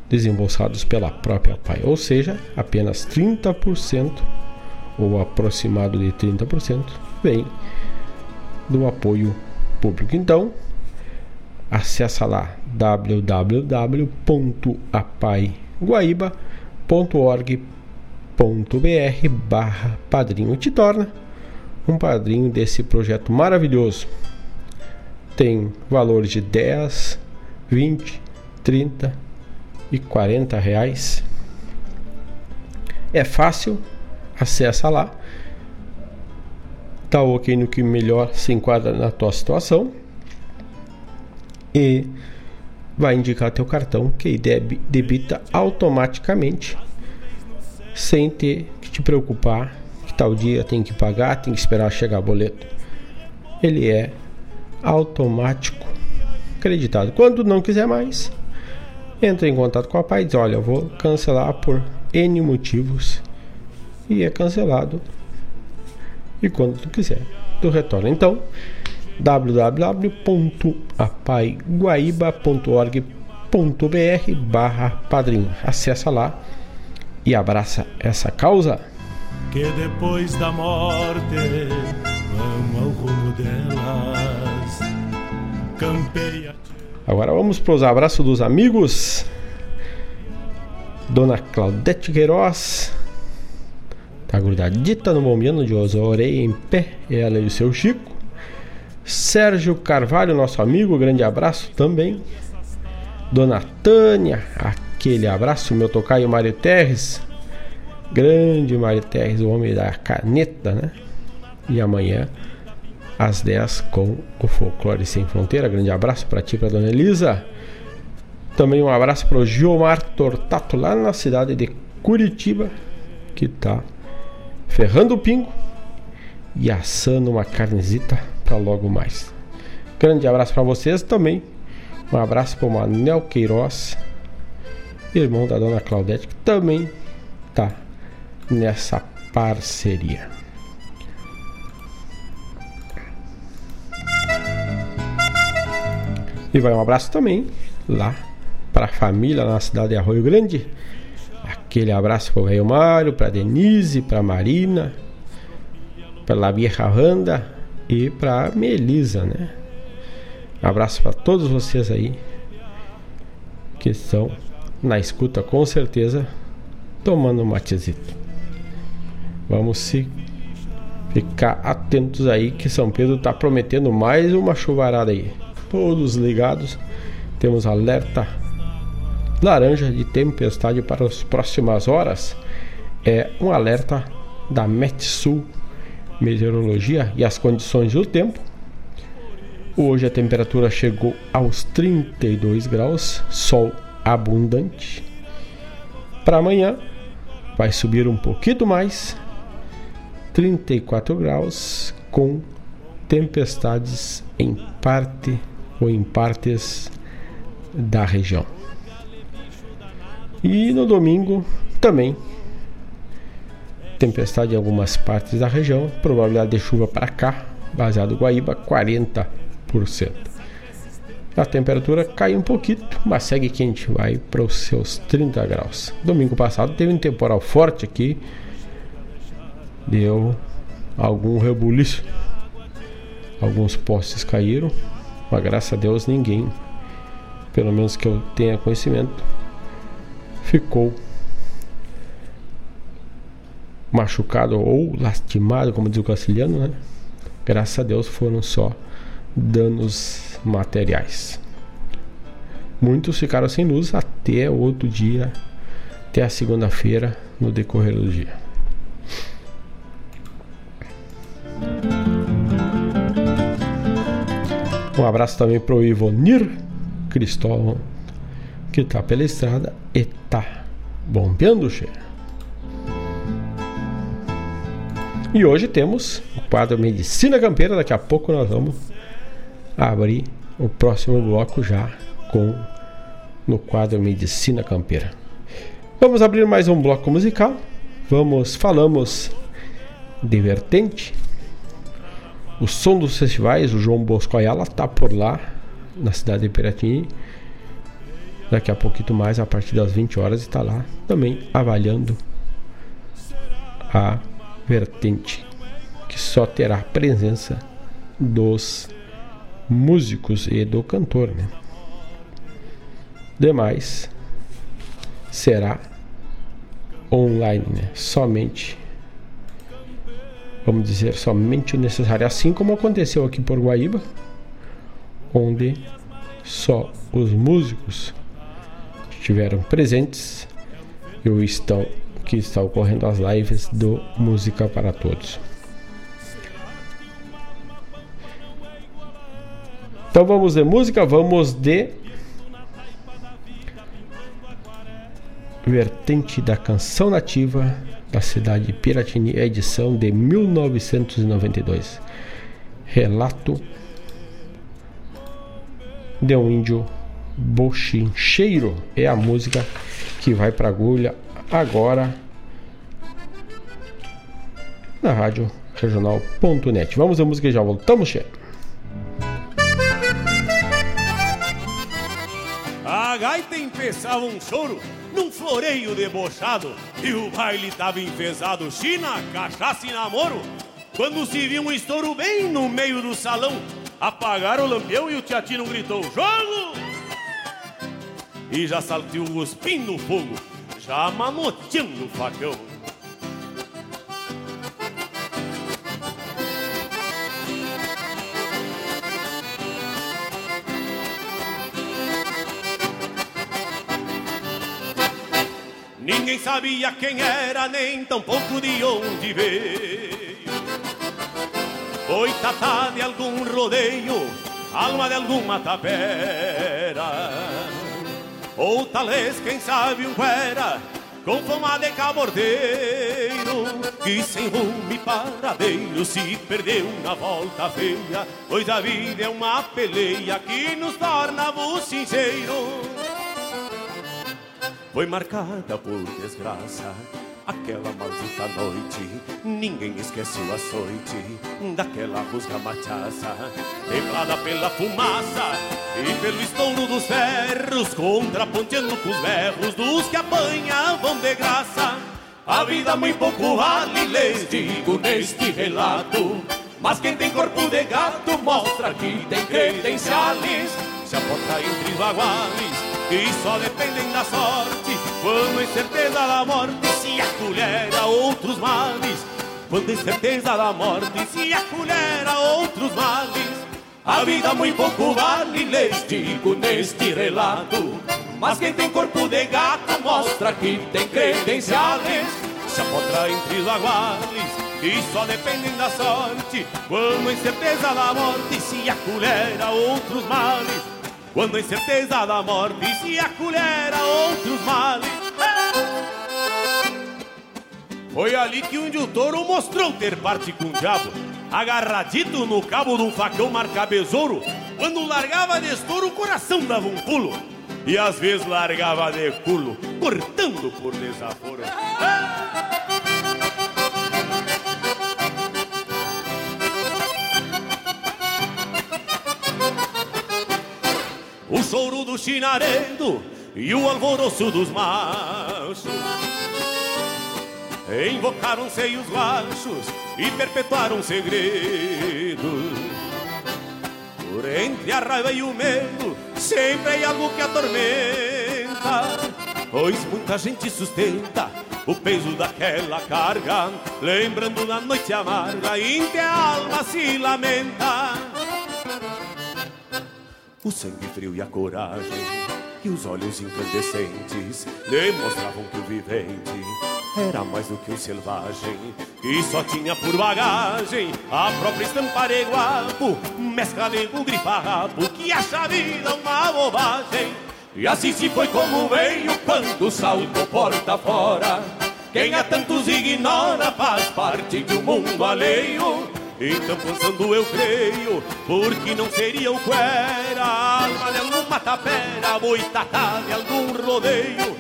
desembolsados pela própria PAI, ou seja, apenas 30% ou aproximado de 30%, vem do apoio público. Então, acessa lá www.apaiguaíba.org.br barra padrinho te torna um padrinho desse projeto maravilhoso. Tem valores de 10, 20, 30 e 40 reais. É fácil, acessa lá, tá ok no que melhor se enquadra na tua situação e vai indicar teu cartão que debita automaticamente sem ter que te preocupar que tal dia tem que pagar, tem que esperar chegar o boleto. Ele é automático acreditado. Quando não quiser mais, entra em contato com a pai e diz: Olha, eu vou cancelar por N motivos e é cancelado. E quando tu quiser, tu retorna. Então, www.apaiguaíba.org.br barra padrinho. Acessa lá e abraça essa causa. Que depois da morte vamos ao rumo delas. Campeia. Agora vamos para os abraços dos amigos. Dona Claudete Queiroz, Tá grudadita no momento de orei em pé, ela e o seu Chico. Sérgio Carvalho, nosso amigo, grande abraço também. Dona Tânia, aquele abraço, meu tocaio Mário Terres. Grande Mário Terres, o homem da caneta, né? E amanhã às 10 com o Folclore Sem Fronteira. Grande abraço para ti, para dona Elisa. Também um abraço para o Giomar Tortato, lá na cidade de Curitiba, que está ferrando o pingo e assando uma carnezita para logo mais. Grande abraço para vocês também. Um abraço para o Manel Queiroz, irmão da dona Claudete, que também tá nessa parceria. E vai um abraço também lá para a família na cidade de Arroio Grande. Aquele abraço para o Mário, para Denise, para Marina, para La Vieja Randa e para Melisa, né? abraço para todos vocês aí que estão na escuta com certeza tomando um matezito. Vamos se ficar atentos aí que São Pedro está prometendo mais uma chuvarada aí. Todos ligados. Temos alerta laranja de tempestade para as próximas horas. É um alerta da Metsul Meteorologia e as condições do tempo. Hoje a temperatura chegou aos 32 graus, sol abundante. Para amanhã vai subir um pouquinho mais, 34 graus, com tempestades em parte ou em partes da região. E no domingo também tempestade em algumas partes da região, probabilidade de chuva para cá, baseado Guaíba, 40%. A temperatura cai um pouquinho, mas segue quente, vai para os seus 30 graus. Domingo passado teve um temporal forte aqui, deu algum rebuliço, alguns postes caíram, mas graças a Deus ninguém, pelo menos que eu tenha conhecimento, ficou machucado ou lastimado, como diz o castelhano, né? Graças a Deus foram só danos materiais. Muitos ficaram sem luz até outro dia, até a segunda-feira, no decorrer do dia. Um abraço também para o Ivonir Cristóvão, que está pela estrada e está bombeando, cheio. E hoje temos o quadro Medicina Campeira. Daqui a pouco nós vamos abrir o próximo bloco já com no quadro Medicina Campeira. Vamos abrir mais um bloco musical. Vamos falamos de vertente. O som dos festivais, o João Bosco Ayala está por lá na cidade de Piratini. Daqui a pouquinho mais, a partir das 20 horas, está lá também avaliando a vertente que só terá presença dos músicos e do cantor. Né? Demais será online, né? somente, vamos dizer, somente o necessário, assim como aconteceu aqui por Guaíba, onde só os músicos estiveram presentes e estão que está ocorrendo as lives do Música para Todos. Então vamos de música, vamos de vertente da canção nativa da cidade de Piratini, edição de 1992. Relato de um índio bochincheiro é a música que vai para agulha agora na rádio regional.net. Vamos à música e já voltamos, chefe. A gaita empezava um choro num floreio debochado e o baile tava enfesado, china, cachaça e namoro. Quando se viu um estouro bem no meio do salão, apagaram o lampião e o teatino gritou: Jogo! E já saltou o espim no fogo o facão. Ninguém sabia quem era, nem tampouco de onde veio. Oi, tata de algum rodeio, alma de alguma tapera. Ou talvez, quem sabe, um fera com fama de cabordeiro que sem rumo e paradeiro se perdeu na volta feia, pois a vida é uma peleia que nos torna sincero. Foi marcada por desgraça aquela maldita noite. Ninguém esquece o açoite daquela rusga machaça, templada pela fumaça e pelo estouro dos ferros, contraponteando com os berros dos que apanhavam de graça. A vida muito pouco vale, lhes digo neste relato. Mas quem tem corpo de gato mostra que tem credenciais. Se aponta entre baguales e só dependem da sorte. Quando a incerteza da morte se acolhera outros males. Quando a incerteza da morte se acolhera outros males. A vida muito pouco vale, lhes digo neste relato. Mas quem tem corpo de gato mostra que tem credenciais. Se apotra entre baguales e só dependem da sorte. Quando a incerteza da morte se acolhera outros males. Quando a incerteza da morte se acolhera outros males. Foi ali que um touro mostrou ter parte com o diabo. Agarradito no cabo de um facão marca besouro. Quando largava de estouro, o coração dava um pulo. E às vezes largava de culo, cortando por desaforo. Choro do chinaredo e o alvoroço dos machos. Invocaram-se os galchos e perpetuaram um segredo Por entre a raiva e o medo sempre há algo que atormenta Pois muita gente sustenta o peso daquela carga Lembrando da noite amarga em que a alma se lamenta o sangue frio e a coragem e os olhos incandescentes demonstravam que o vivente era mais do que um selvagem e só tinha por bagagem a própria estampa de guapo, mescla de grifarrapo que acha a vida uma bobagem. E assim se foi como veio quando saltou porta fora. Quem a tantos ignora faz parte de um mundo alheio então pensando eu creio, porque não seria o cuera Alma de alguma tapera, boitatá de algum rodeio.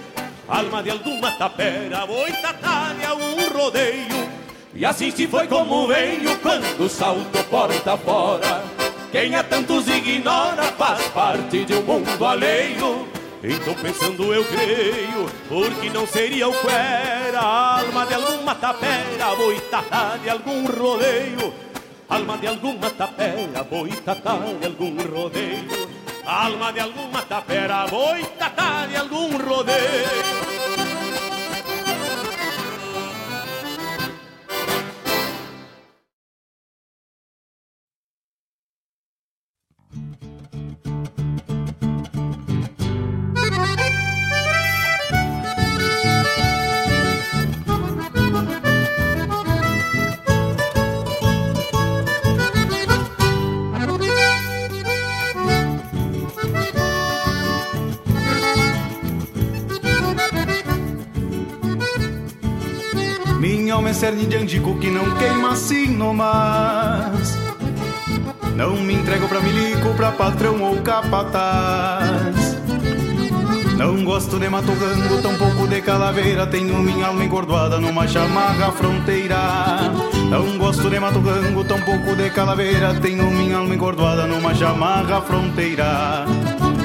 Alma de alguma tapera, boitatá de algum rodeio. E assim se foi como veio quando salto porta fora. Quem a tantos ignora faz parte de um mundo alheio. Então pensando eu creio, porque não seria o cuera Alma de alguma tapera, boitatá de algum rodeio alma de alguma tapera, boitatá de algum rodeio, alma de alguma tapera, boitatá de algum rodeio. Cerne de andico que não queima assim nomás. Não me entrego pra milico, pra patrão ou capataz. Não gosto de matogango, tampouco de calaveira. Tenho minha alma engordoada numa chamarra fronteira. Não gosto de matogango, tampouco de calaveira. Tenho minha alma engordoada numa chamarra fronteira.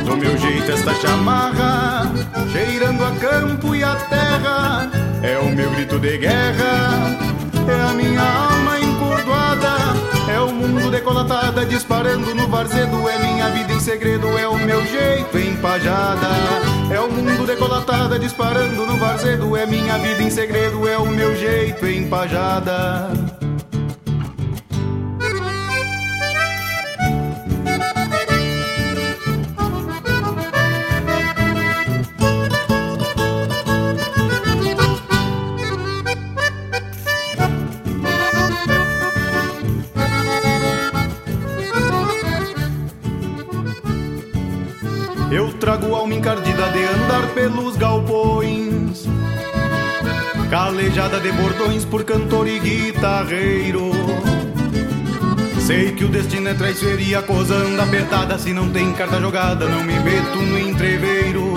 Do meu jeito, esta chamarra, cheirando a campo e a terra, é o meu grito de guerra, é a minha alma encordoada, é o mundo decolatada disparando no varzedo, é minha vida em segredo, é o meu jeito empajada. É o mundo decolatada disparando no varzedo, é minha vida em segredo, é o meu jeito empajada. Encardida de andar pelos galpões Calejada de bordões por cantor e guitarreiro. Sei que o destino é traiçoeiro e a coisa anda apertada. Se não tem carta jogada, não me meto no entreveiro.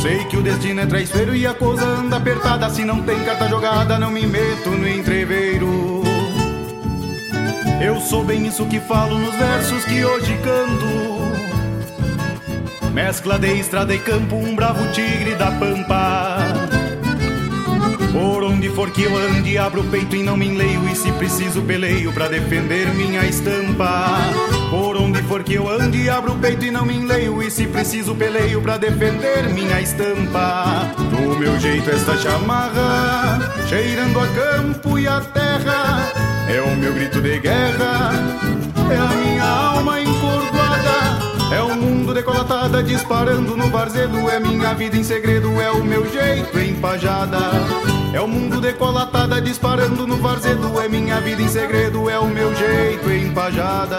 Sei que o destino é traiçoeiro e a coisa anda apertada. Se não tem carta jogada, não me meto no entreveiro. Eu sou bem isso que falo nos versos que hoje canto Mescla de estrada e campo, um bravo tigre da pampa por onde for que eu ande, abro o peito e não me enleio. E se preciso, peleio pra defender minha estampa. Por onde for que eu ande, abro o peito e não me enleio. E se preciso, peleio pra defender minha estampa. Do meu jeito, esta chamarra, cheirando a campo e a terra, é o meu grito de guerra, é a decolatada disparando no varzedo. É minha vida em segredo, é o meu jeito empajada. É o mundo decolatada disparando no varzedo. É minha vida em segredo, é o meu jeito empajada.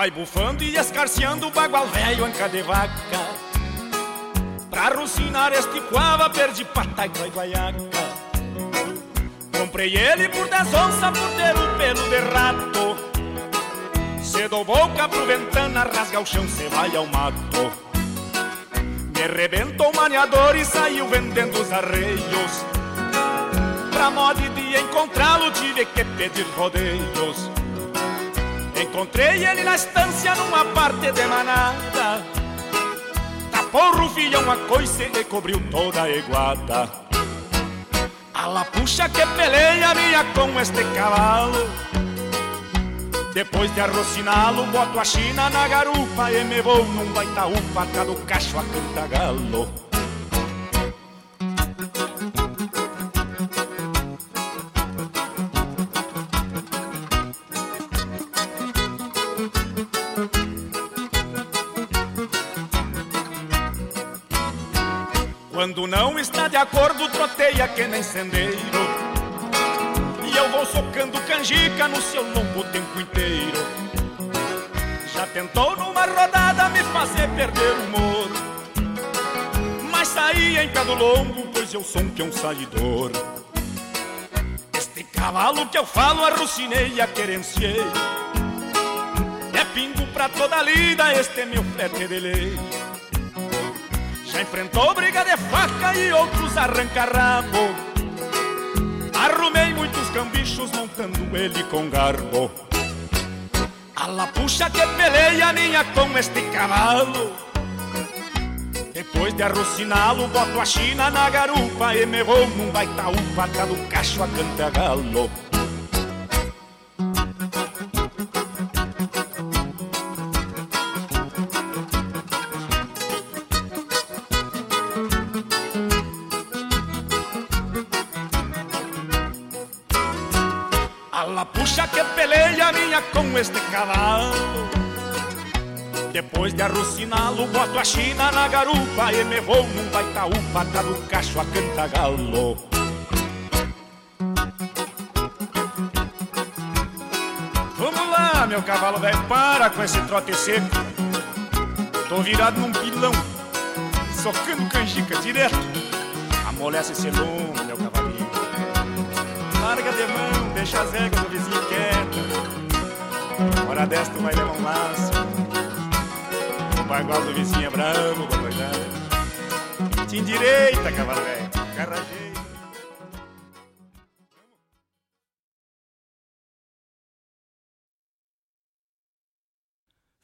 Vai bufando e escarceando o bagual velho anca de vaca. Pra rucinar este coava perdi pata e guaiaca. Comprei ele por dez onças por ter o pelo de rato. Se dou boca pro ventana, rasga o chão, cê vai ao mato. Me rebentou o maniador e saiu vendendo os arreios. Pra modo de encontrá-lo tive que pedir rodeios Encontrei ele na estância numa parte de manada. Tapou o rufião uma coisa e cobriu toda a eguada. A lapuxa que peleia minha com este cavalo. Depois de arrociná-lo, boto a china na garupa E me vou num baitaúpa, cá do cacho a cantagalo Quando não está de acordo, troteia que nem sendeiro. E eu vou socando canjica no seu lombo o tempo inteiro. Já tentou numa rodada me fazer perder o humor. Mas saí em pé do pois eu sou um peão saidor. Este cavalo que eu falo, arrucinei e a querenciei. É pingo pra toda lida, este é meu flete de lei. Enfrentou briga de faca e outros arranca-rabo Arrumei muitos cambichos montando ele com garbo. A lapuxa que peleia minha com este cavalo. Depois de arrociná-lo, boto a china na garupa E me vou num baitaúpa, cá do cacho a cantagalo A com este cavalo Depois de arrociná-lo, boto a china na garupa E me vou num baitaúpa, cá do cacho a cantagalo Vamos lá, meu cavalo velho, para com esse trote seco. Tô virado num pilão, socando canjica direto. Amolece esse lombo, meu cavalinho. Larga de mão, deixa as regras do vizinho quieta. Hora desta tu vai levar um laço. O bagual do vizinho é bravo, vou Te endireita, cavalo velho. Garrajeiro.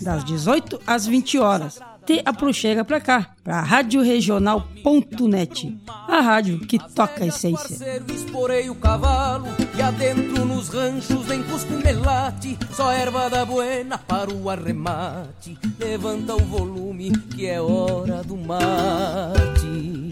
das 18 às 20 horas. Te aproxega pra cá, pra radioregional.net, a rádio que toca a essência. Esporei o cavalo e adentro nos ranchos só erva da buena para o arremate. Levanta o volume que é hora do mate.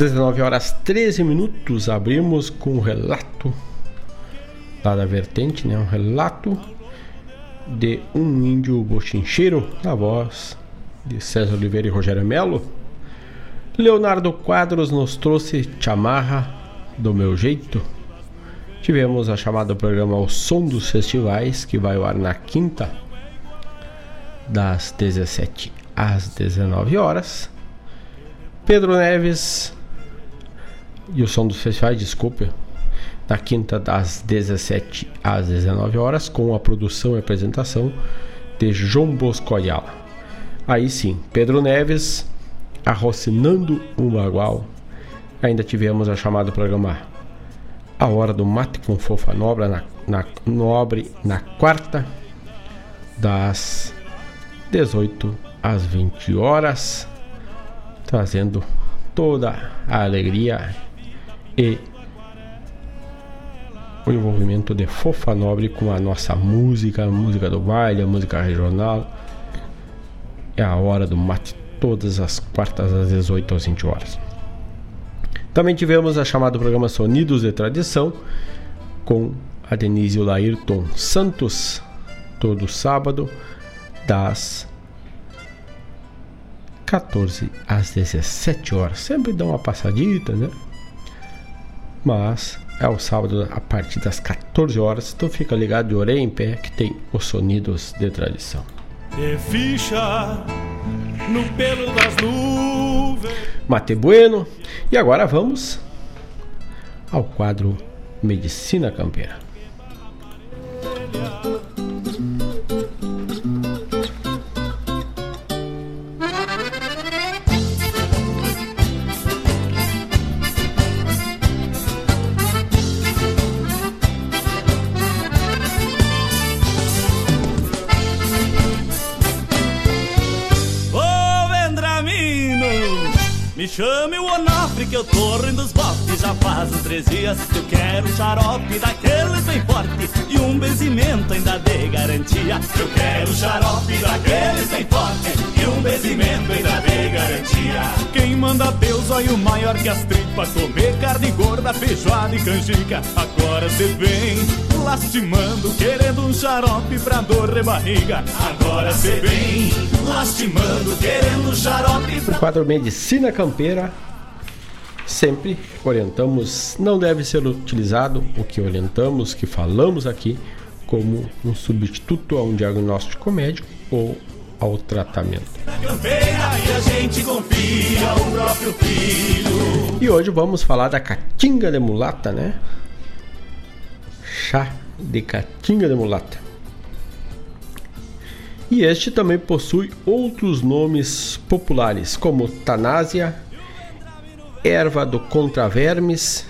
19 horas 13 minutos, abrimos com um relato lá da vertente, né? Um relato de um índio bochincheiro, na voz de César Oliveira e Rogério Melo. Leonardo Quadros nos trouxe Chamarra do Meu Jeito. Tivemos a chamada programa O Som dos Festivais, que vai ao ar na quinta, das 17 às 19 horas. Pedro Neves e o som dos festivais, desculpe, na quinta das 17 às 19 horas, com a produção e apresentação de João Bosco Ayala. Aí sim, Pedro Neves arrocinando o bagual. Ainda tivemos a chamada programa A Hora do Mate com Fofa Nobre na, na, Nobre, na quarta das 18 às 20 horas, trazendo toda a alegria e o envolvimento de Fofa Nobre com a nossa música, a música do baile, a música regional. É a hora do mate, todas as quartas às 18 às 20 horas. Também tivemos a chamada programa Sonidos de Tradição com a Denise e Santos, todo sábado, das 14 às 17 horas. Sempre dá uma passadita, né? Mas é o sábado a partir das 14 horas. Então fica ligado de orelha em pé que tem os sonidos de tradição. De ficha no pelo das nuvens. Mate Bueno. E agora vamos ao quadro Medicina Campeira. Me chame o Onofre que eu tô rindo dos botes Já faz uns três dias que eu quero um xarope Daqueles bem forte. E um benzimento ainda de garantia. Eu quero um xarope daqueles bem forte. E um benzimento ainda de garantia. Quem manda Deus, olha o maior que as tripas. Comer carne gorda, feijoada e canjica. Agora cê vem lastimando Querendo um xarope pra dor de barriga Agora cê vem lastimando Querendo um xarope pra... O quadro Medicina Campeira sempre orientamos, não deve ser utilizado o que orientamos, que falamos aqui, como um substituto a um diagnóstico médico ou ao tratamento. E hoje vamos falar da caatinga de mulata, né? Chá de caatinga de mulata. E este também possui outros nomes populares, como tanásia, erva do contravermes,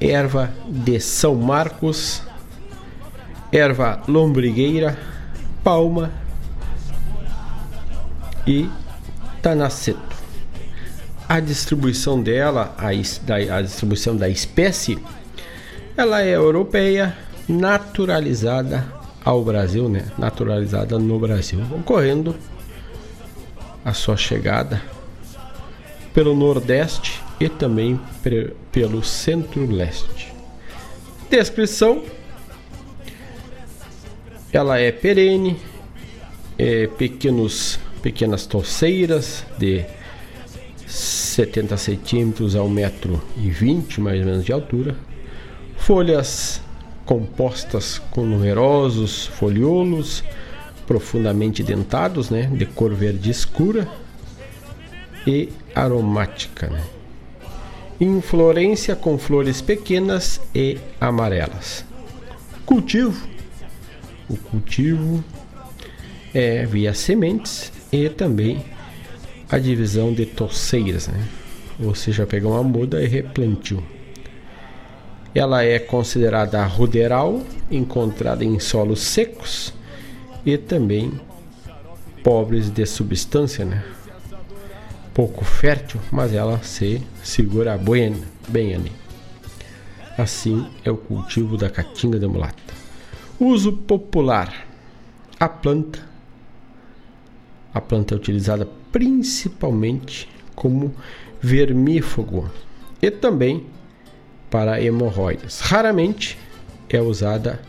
erva de São Marcos, erva lombrigueira, palma e tanaceto. A distribuição dela, a, a distribuição da espécie, ela é europeia, naturalizada ao Brasil, né? Naturalizada no Brasil, ocorrendo a sua chegada pelo Nordeste e também pelo Centro-Leste. Descrição: ela é perene, é pequenos, pequenas torceiras de 70 centímetros a 1,20m mais ou menos de altura, folhas compostas com numerosos foliolos profundamente dentados, né, de cor verde escura e aromática. Né? Inflorência com flores pequenas e amarelas. Cultivo. O cultivo é via sementes e também a divisão de torceiras, né? ou seja, pegar uma muda e replantio. Ela é considerada ruderal, encontrada em solos secos e também pobres de substância, né? pouco fértil, mas ela se segura bem, bem ali. Assim é o cultivo da caatinga de mulata. Uso popular: a planta. A planta é utilizada principalmente como vermífugo e também para hemorroidas. Raramente é usada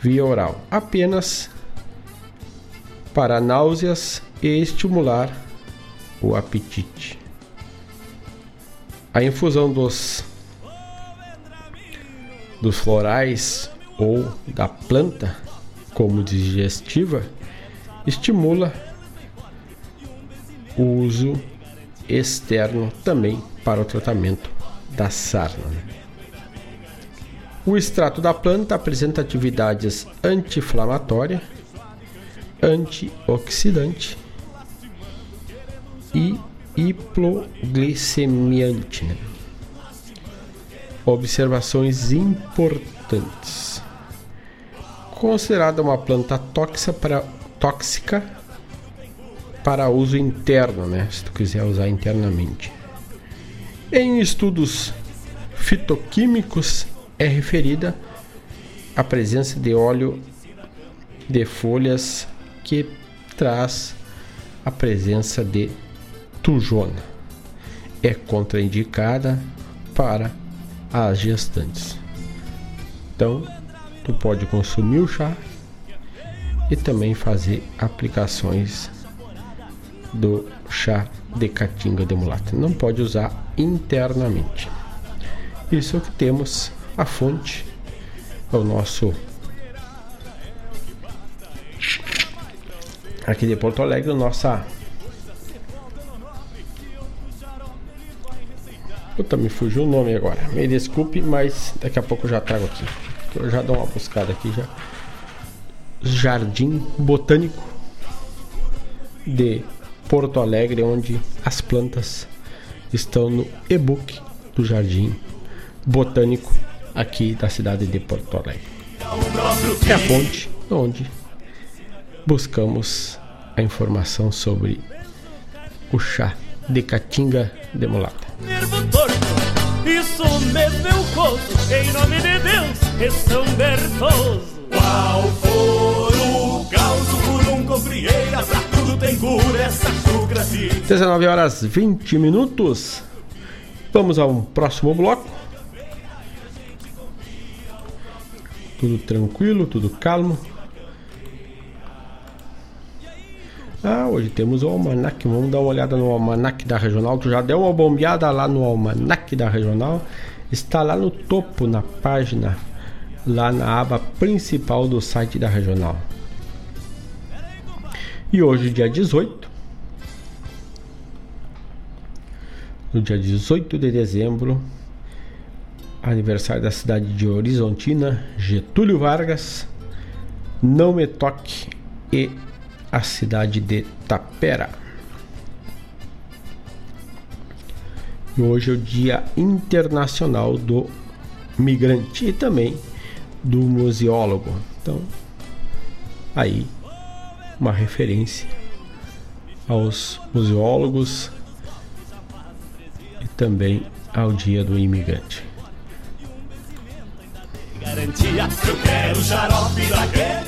via oral, apenas para náuseas e estimular o apetite. A infusão dos dos florais ou da planta como digestiva estimula o uso externo também para o tratamento da sarna. O extrato da planta apresenta atividades anti-inflamatória, antioxidante e hipoglicemiante. Né? Observações importantes. Considerada uma planta tóxica para, tóxica para uso interno, né? se tu quiser usar internamente. Em estudos fitoquímicos é referida a presença de óleo de folhas que traz a presença de tujona. É contraindicada para as gestantes. Então, tu pode consumir o chá e também fazer aplicações do chá de caatinga de mulata. Não pode usar internamente. Isso é o que temos a fonte é o nosso aqui de Porto Alegre, nossa Puta, me fugiu o nome agora. Me desculpe, mas daqui a pouco já trago aqui. Eu já dou uma buscada aqui já. Jardim Botânico de Porto Alegre, onde as plantas estão no e-book do Jardim Botânico aqui da cidade de Porto Alegre. É a fonte onde buscamos a informação sobre o chá de Catinga de Mulata. Isso mesmo eu coso, em nome de Deus e São Bertoso. Qual for o caos por um cofrieira, pra tem cura essa chucra 19 horas 20 minutos. Vamos ao próximo bloco. Tudo tranquilo, tudo calmo. Ah, hoje temos o almanac. Vamos dar uma olhada no almanac da regional. Tu já deu uma bombeada lá no almanac da regional? Está lá no topo, na página, lá na aba principal do site da regional. E hoje, dia 18, no dia 18 de dezembro, aniversário da cidade de Horizontina, Getúlio Vargas, Não Me Toque e a cidade de Tapera. E hoje é o Dia Internacional do Migrante e também do Museólogo. Então, aí uma referência aos museólogos e também ao Dia do Imigrante.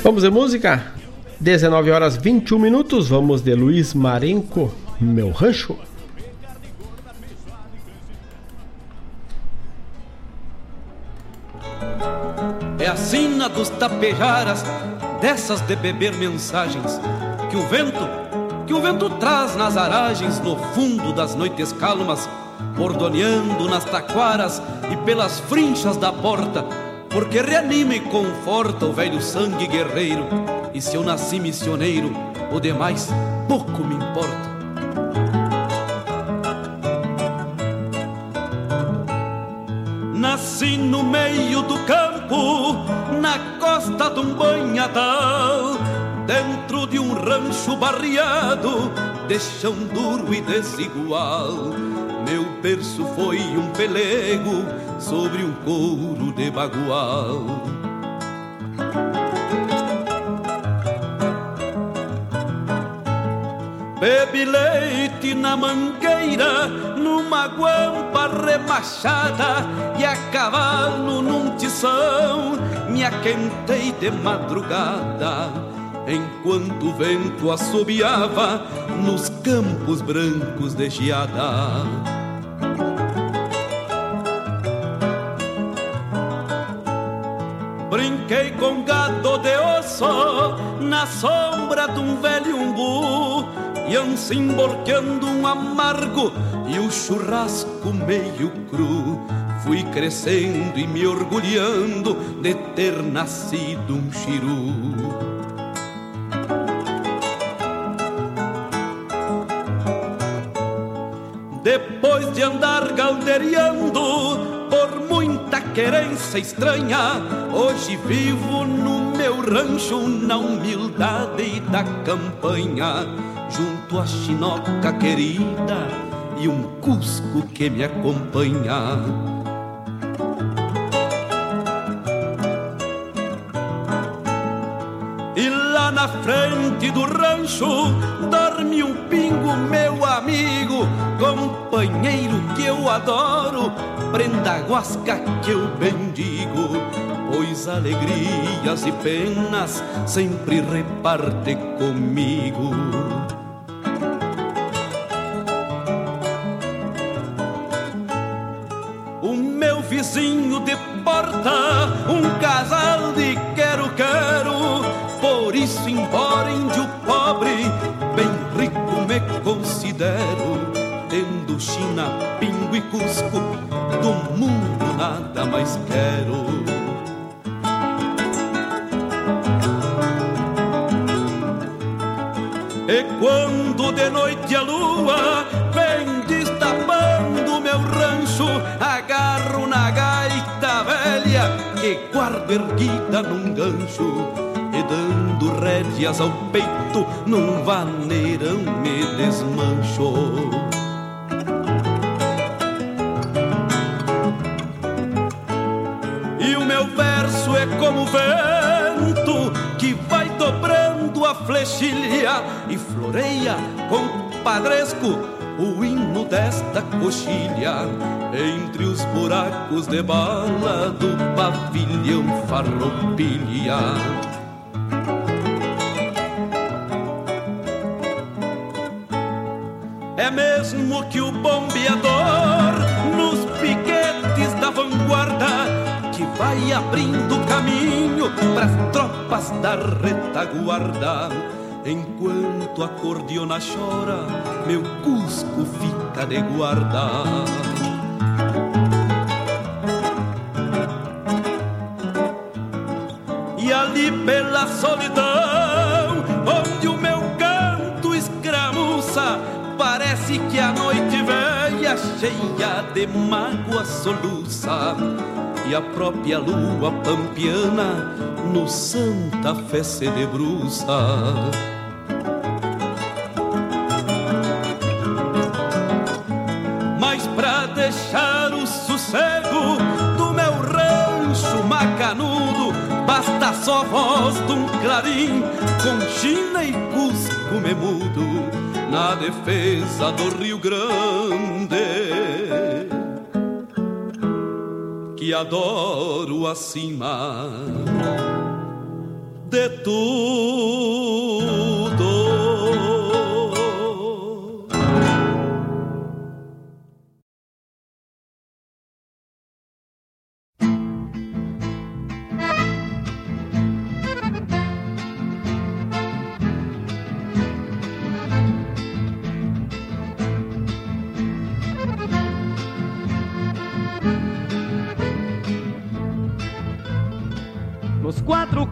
Vamos de música? 19 horas 21 minutos. Vamos de Luiz Marenco, Meu Rancho. É a sina dos tapejaras, dessas de beber mensagens, que o vento, que o vento traz nas aragens, no fundo das noites calmas, bordoneando nas taquaras e pelas frinchas da porta, porque reanima e conforta o velho sangue guerreiro. E se eu nasci missioneiro, o demais pouco me importa. Nasci no meio do campo, na costa de um banhadal, dentro de um rancho barriado, de chão duro e desigual. Meu berço foi um pelego sobre um couro de bagual. Bebe leite na mangueira, numa guampa remachada e a cavalo num tição. Me aquentei de madrugada, enquanto o vento assobiava nos campos brancos de geada. Brinquei com gado de osso na sombra de um velho umbu Se emborqueando um amargo e o churrasco meio cru. Fui crescendo e me orgulhando de ter nascido um chiru. Depois de andar galdeiriando por muita querência estranha, hoje vivo no meu rancho na humildade da campanha junto à chinoca querida e um cusco que me acompanha. E lá na frente do rancho dorme um pingo, meu amigo, companheiro que eu adoro, prenda guasca que eu bendigo pois alegrias e penas sempre reparte comigo. Vizinho de porta, um casal de quero-quero, por isso, embora índio pobre, bem rico me considero. Tendo China, Pingo e Cusco, do mundo nada mais quero. E quando de noite a lua que guardo erguida num gancho. E dando rédeas ao peito, num vaneirão me desmancho. E o meu verso é como vento que vai dobrando a flechilha e floreia com padresco o desta coxilha, entre os buracos de bala do pavilhão farroupilha. É mesmo que o bombeador, nos piquetes da vanguarda, que vai abrindo caminho pras tropas da retaguarda Enquanto a cordiona chora, meu cusco fica de guarda. E ali pela solidão, onde o meu canto escramuça, parece que a noite velha cheia de mágoa soluça. E a própria lua pampiana no Santa Fé se debruça. De clarim com China e Cusco me mudo na defesa do Rio Grande. Que adoro acima de tudo.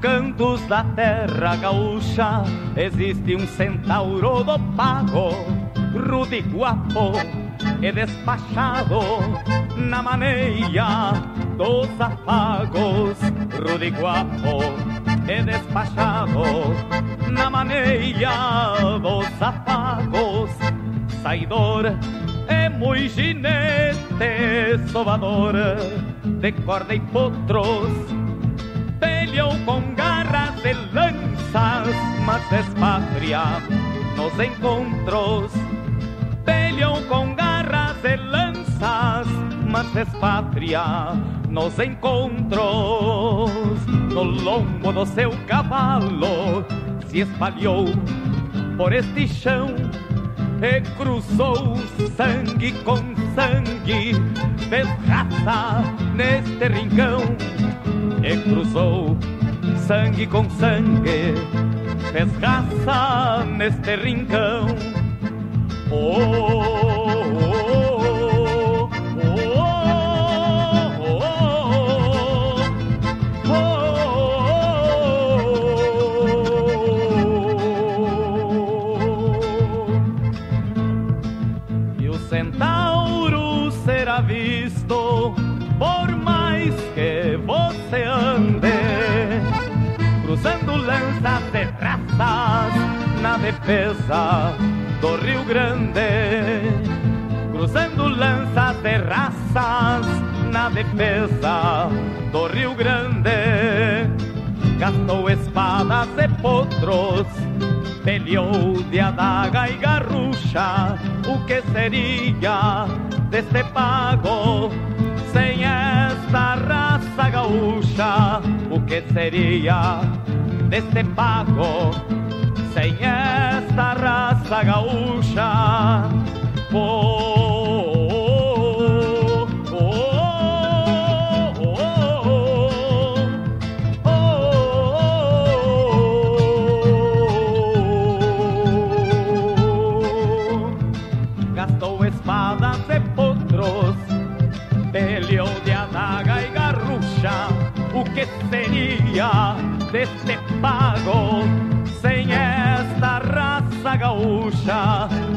Cantos da terra gaúcha existe um centauro do pago, rude guapo e despachado na maneira dos afagos, rude guapo e despachado na maneira dos afagos, saidor é muito ginete, sovador de corda e potros com garras de lanças, mas espátria nos encontros. Peleou com garras de lanças, mas espátria nos encontros. No lombo do seu cavalo se espalhou por este chão e cruzou sangue com sangue, fez raça neste rincão e cruzou sangue com sangue, fez raça neste rincão. Oh, oh, defesa do Rio Grande, cruzando lanças de raças na defesa do Rio Grande. Gastou espadas e potros, peleou de adaga e garrucha. O que seria deste pago sem esta raça gaúcha, o que seria deste pago? Sem esta raça gaúcha,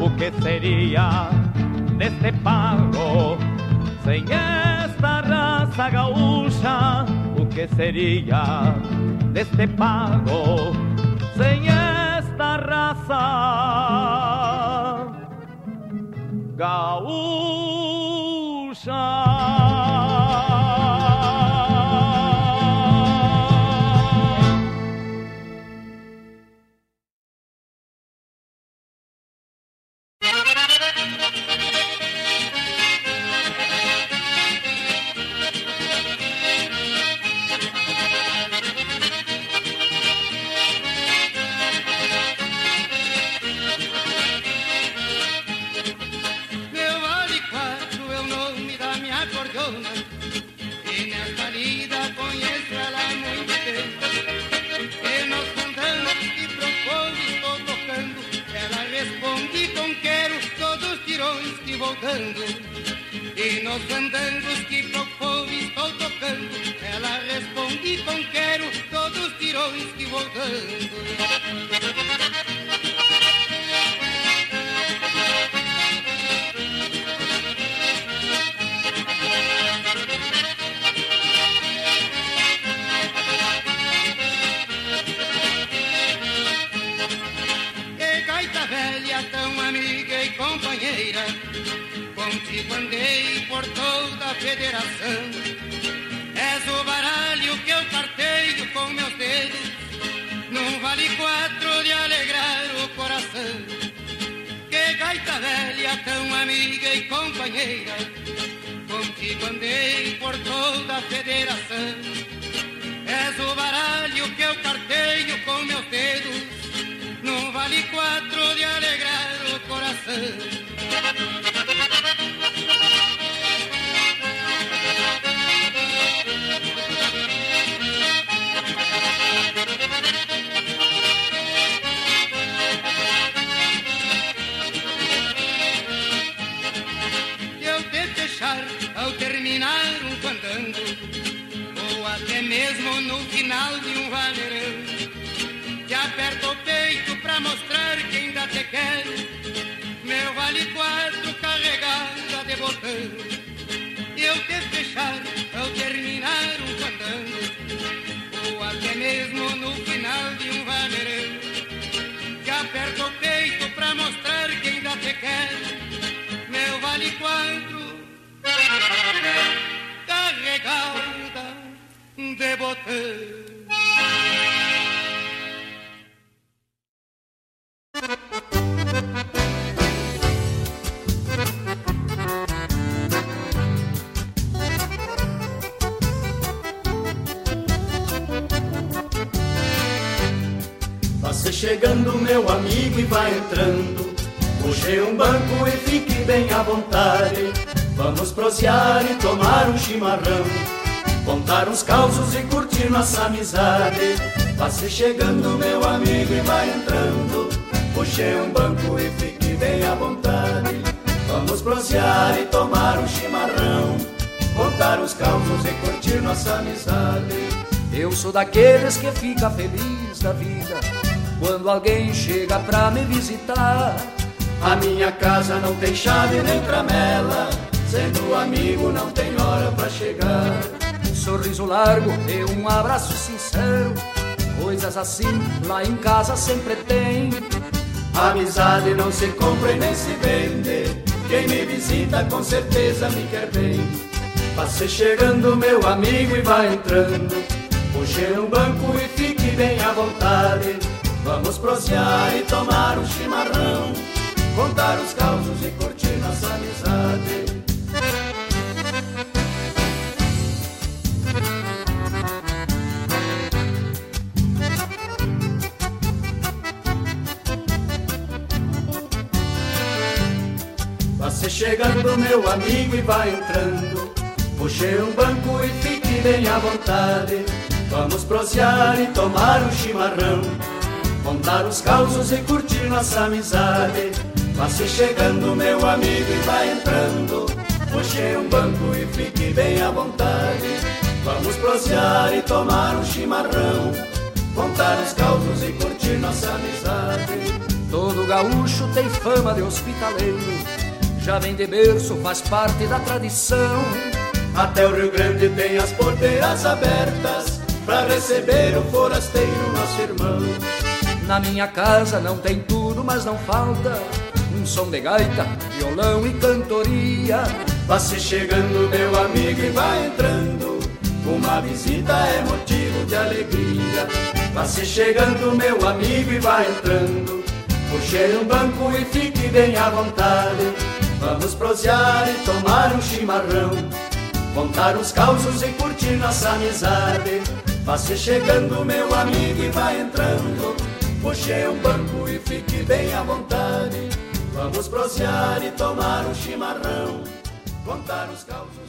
gaúcha? O que seria deste pago sem esta raça gaúcha? O que seria deste pago sem esta raça gaúcha? e conquero todos os tirões que vou dando. E nos andangos que propõe estou tocando, ela responde: conquero todos os tirões que vou dando. Contigo andei por toda a federação. És o baralho que eu carteio com meus dedos, não vale quatro de alegrar o coração. Que gaita velha, tão amiga e companheira, contigo andei por toda a federação. És o baralho que eu carteio com meus dedos, não vale quatro de alegrar o coração. Mesmo no final de um vaneirão te aperto o peito pra mostrar que ainda te quero. Meu vale quatro carregada de botão. Eu te fechar ao terminar um fandango, ou até mesmo no final de um vaneirão. Te aperto o peito pra mostrar que ainda te quero. Meu vale quatro carregada de. Passe chegando, meu amigo, e vai entrando. Puxe um banco e fique bem à vontade. Vamos prosear e tomar um chimarrão. Contar uns causos e curtir nossa amizade. Passe chegando, meu amigo, e vai entrando. Puxe um banco e fique bem à vontade. Vamos prosear e tomar um chimarrão. Contar os causos e curtir nossa amizade. Eu sou daqueles que fica feliz da vida quando alguém chega pra me visitar. A minha casa não tem chave nem tramela, sendo amigo não tem hora pra chegar. Sorriso largo e um abraço sincero, coisas assim lá em casa sempre tem. Amizade não se compra e nem se vende, quem me visita com certeza me quer bem. Passe chegando meu amigo e vai entrando, puxe um banco e fique bem à vontade. Vamos prosear e tomar um chimarrão, contar os causos e curtir nossa amizade. Passe chegando meu amigo e vai entrando, puxe um banco e fique bem à vontade. Vamos prosear e tomar um chimarrão contar os causos e curtir nossa amizade. Passe chegando, meu amigo, e vai entrando. Puxe um banco e fique bem à vontade. Vamos prosear e tomar um chimarrão. Contar os causos e curtir nossa amizade. Todo gaúcho tem fama de hospitaleiro. Já vem de berço, faz parte da tradição. Até o Rio Grande tem as porteiras abertas para receber o forasteiro, nosso irmão. Na minha casa não tem tudo, mas não falta um som de gaita, violão e cantoria. Passe chegando, meu amigo, e vai entrando. Uma visita é motivo de alegria. Passe chegando, meu amigo, e vai entrando. Puxe um banco e fique bem à vontade. Vamos prosear e tomar um chimarrão. Contar os causos e curtir nossa amizade. Passe chegando, meu amigo, e vai entrando. Puxe um banco e fique bem à vontade. Vamos prosear e tomar um chimarrão. Contar os causos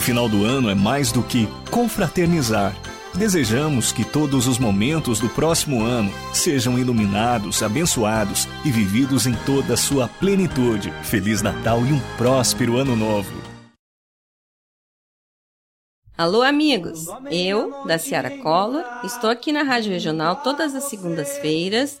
O final do ano é mais do que confraternizar Desejamos que todos os momentos do próximo ano sejam iluminados, abençoados e vividos em toda a sua plenitude. Feliz Natal e um próspero Ano Novo. Alô, amigos! Eu, da Ciara Collor, estou aqui na Rádio Regional todas as segundas-feiras,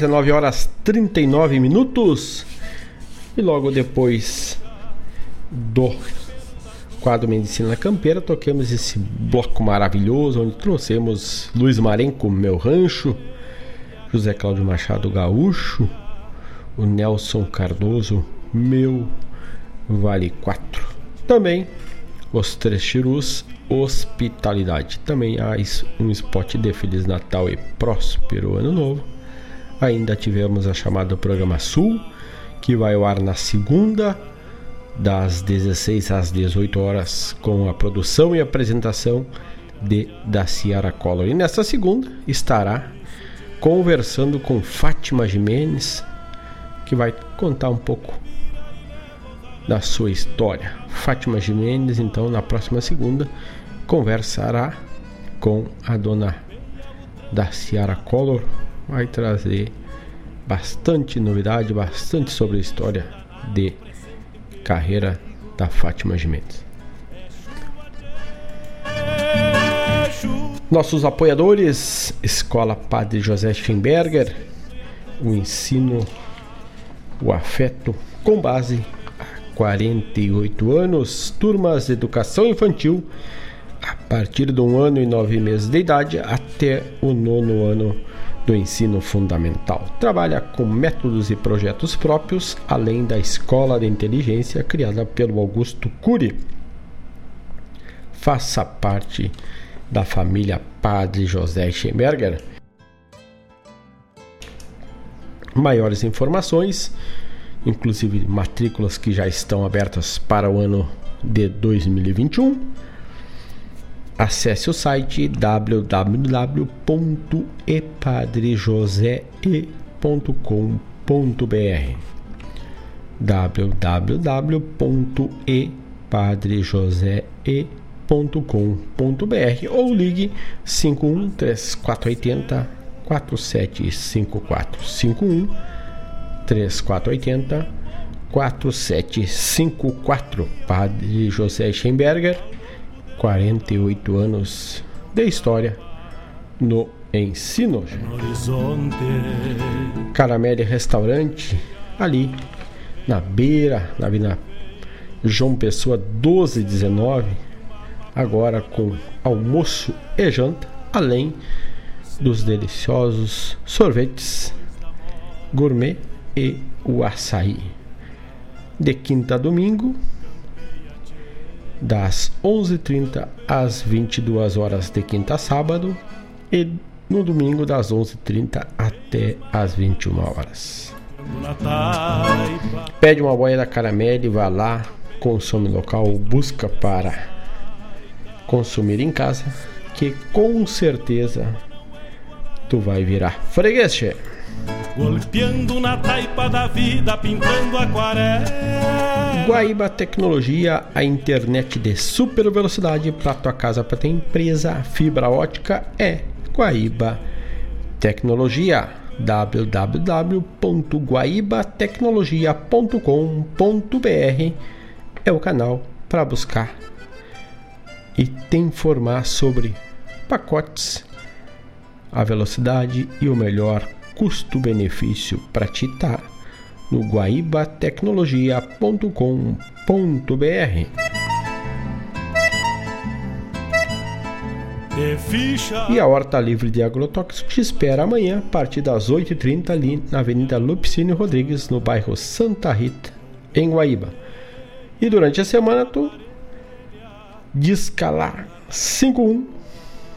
19 horas 39 minutos. E logo depois do quadro Medicina Campeira, tocamos esse bloco maravilhoso onde trouxemos Luiz Marenco, Meu Rancho, José Cláudio Machado Gaúcho, o Nelson Cardoso, Meu Vale 4. Também os Três Chirus, Hospitalidade. Também há um spot de Feliz Natal e Próspero Ano Novo Ainda tivemos a chamada Programa Sul, que vai ao ar na segunda, das 16 às 18 horas, com a produção e apresentação de da Ciara Collor. E nesta segunda estará conversando com Fátima Jimenez, que vai contar um pouco da sua história. Fátima Jimenez, então, na próxima segunda, conversará com a dona da Ciara Collor, vai trazer bastante novidade, bastante sobre a história de carreira da Fátima Gimenez. Nossos apoiadores, Escola Padre José Schemberger, o ensino, o afeto com base há 48 anos, turmas de educação infantil a partir de um ano e nove meses de idade até o nono ano do ensino fundamental. Trabalha com métodos e projetos próprios, além da escola de inteligência criada pelo Augusto Cury. Faça parte da família Padre José Schemberger. Maiores informações, inclusive matrículas que já estão abertas para o ano de 2021 acesse o site www.epadrejosee.com.br www.epadrejosee.com.br ou ligue 51 3480 4754 51 3480 4754 Padre José Schemberger 48 anos de história no ensino. Caramelle Restaurante, ali na beira, na Avenida João Pessoa 1219, agora com almoço e janta, além dos deliciosos sorvetes gourmet e o açaí. De quinta a domingo, das 11h30 às 22 horas de quinta a sábado e no domingo das 11h30 até às 21 horas. Pede uma boia da caramelo e vá lá, consome local, busca para consumir em casa, que com certeza tu vai virar freguês. Golpeando na taipa da vida, pintando aquarela. Guaíba Tecnologia, a internet de super velocidade para tua casa, para tua empresa, fibra ótica é Guaíba Tecnologia www.guaibatecnologia.com.br é o canal para buscar e te informar sobre pacotes, a velocidade e o melhor custo-benefício para ti tá no guaibatecnologia.com.br. E a Horta Livre de Agrotóxicos te espera amanhã, a partir das 8h30, ali na Avenida Lupicínio Rodrigues, no bairro Santa Rita, em Guaíba. E durante a semana tu descalar 51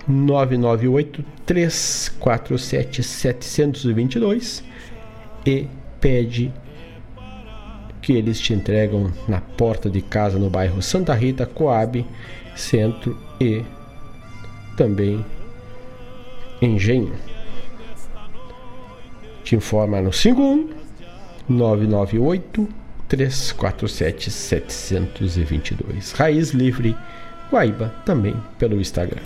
998 347 722 e pede que eles te entregam na porta de casa no bairro Santa Rita, Coab, Centro e também Engenho. Te informa no 51 998 347 722. Raiz Livre Guaíba também pelo Instagram.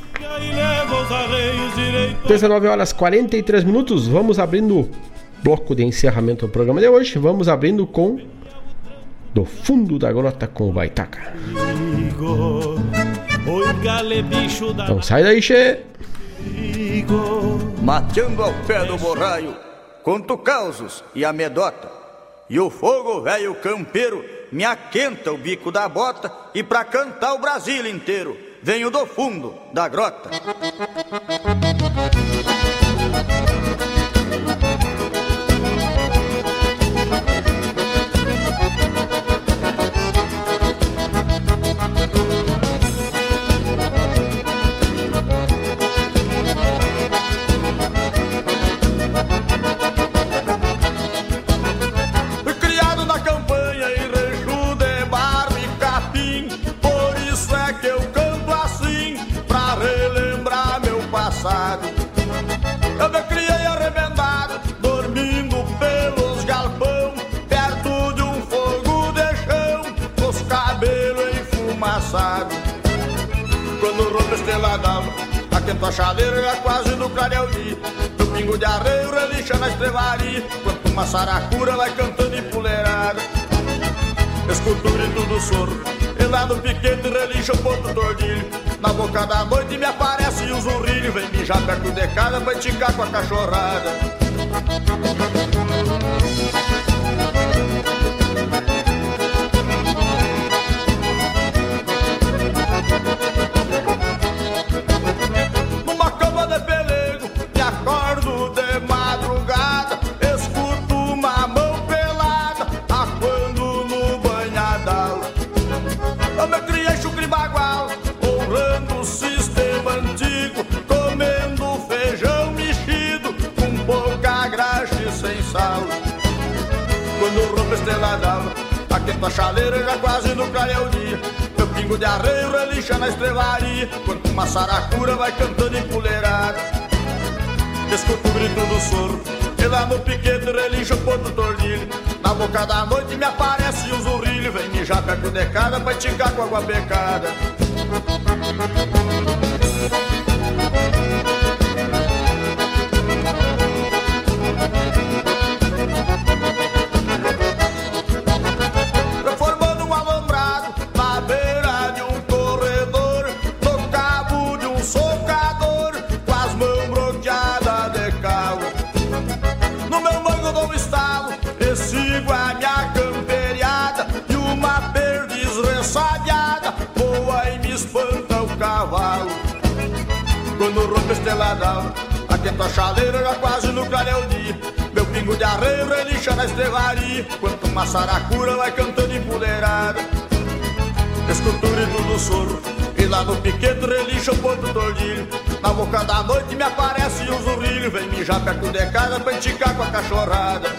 19 horas 43 minutos. Vamos abrindo o bloco de encerramento do programa de hoje. Vamos abrindo com Do Fundo da Grota com o Baitaca. Então sai daí, che. Mateando ao pé do borraio, conto causos e amedota. E o fogo velho campeiro me aquenta o bico da bota e pra cantar o Brasil inteiro venho do fundo da grota. Enfumaçados. Quando rompe esteladava, atento a chaleira já quase no clareio dia. No pingo de arreio relincha na estrevaria, quanto uma saracura vai cantando empoleirada. Escuto o grito do soro, e lá no piquete relincha o ponto tordilho. Na boca da noite me aparece o zurrilho, vem mijar perto de casa, vai ticar com a cachorrada. Chaleira já quase no clareio dia. Meu pingo de arreio relincha na estrevaria Quanto uma saracura vai cantando empoleirada Escuto o grito do soro E lá no piquete relincha o ponto tornilho. Na boca da noite me aparece um zurrilho Vem mijar perto de cada pra esticar com água becada Aquento a chaleira já quase no clareio dia Meu pingo de arreio relincha na estrevaria. Quanto uma saracura vai cantando empoleirada Escultura e tudo sorro. E lá no piquete relincha o ponto tordilho Na boca da noite me aparece um zurrilho. Vem mijar perto de casa pra enticar com a cachorrada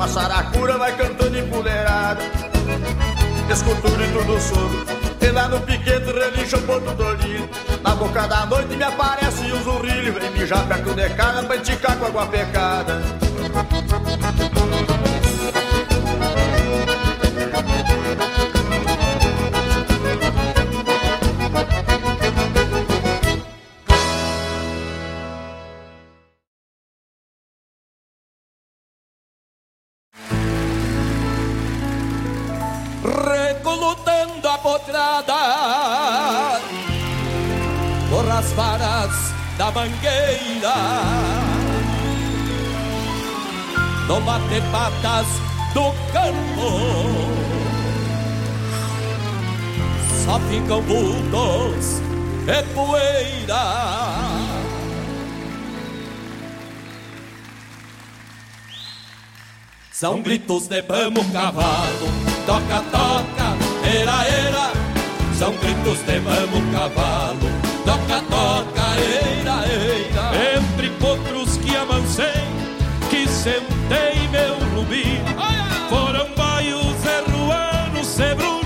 uma saracura vai cantando empoleirada. Escuto o grito do soro. E lá no piquete relincha o ponto tornilho Na boca da noite me aparece o zurrilho Vem mijar perto de casa pra com água pecada São gritos de vamos cavalo. Toca, toca, era, era. São gritos de vamos cavalo. Toca, toca, eira, eira Entre potros que avancei Que sentei meu rubi. Foram baios, erruanos, cebrunos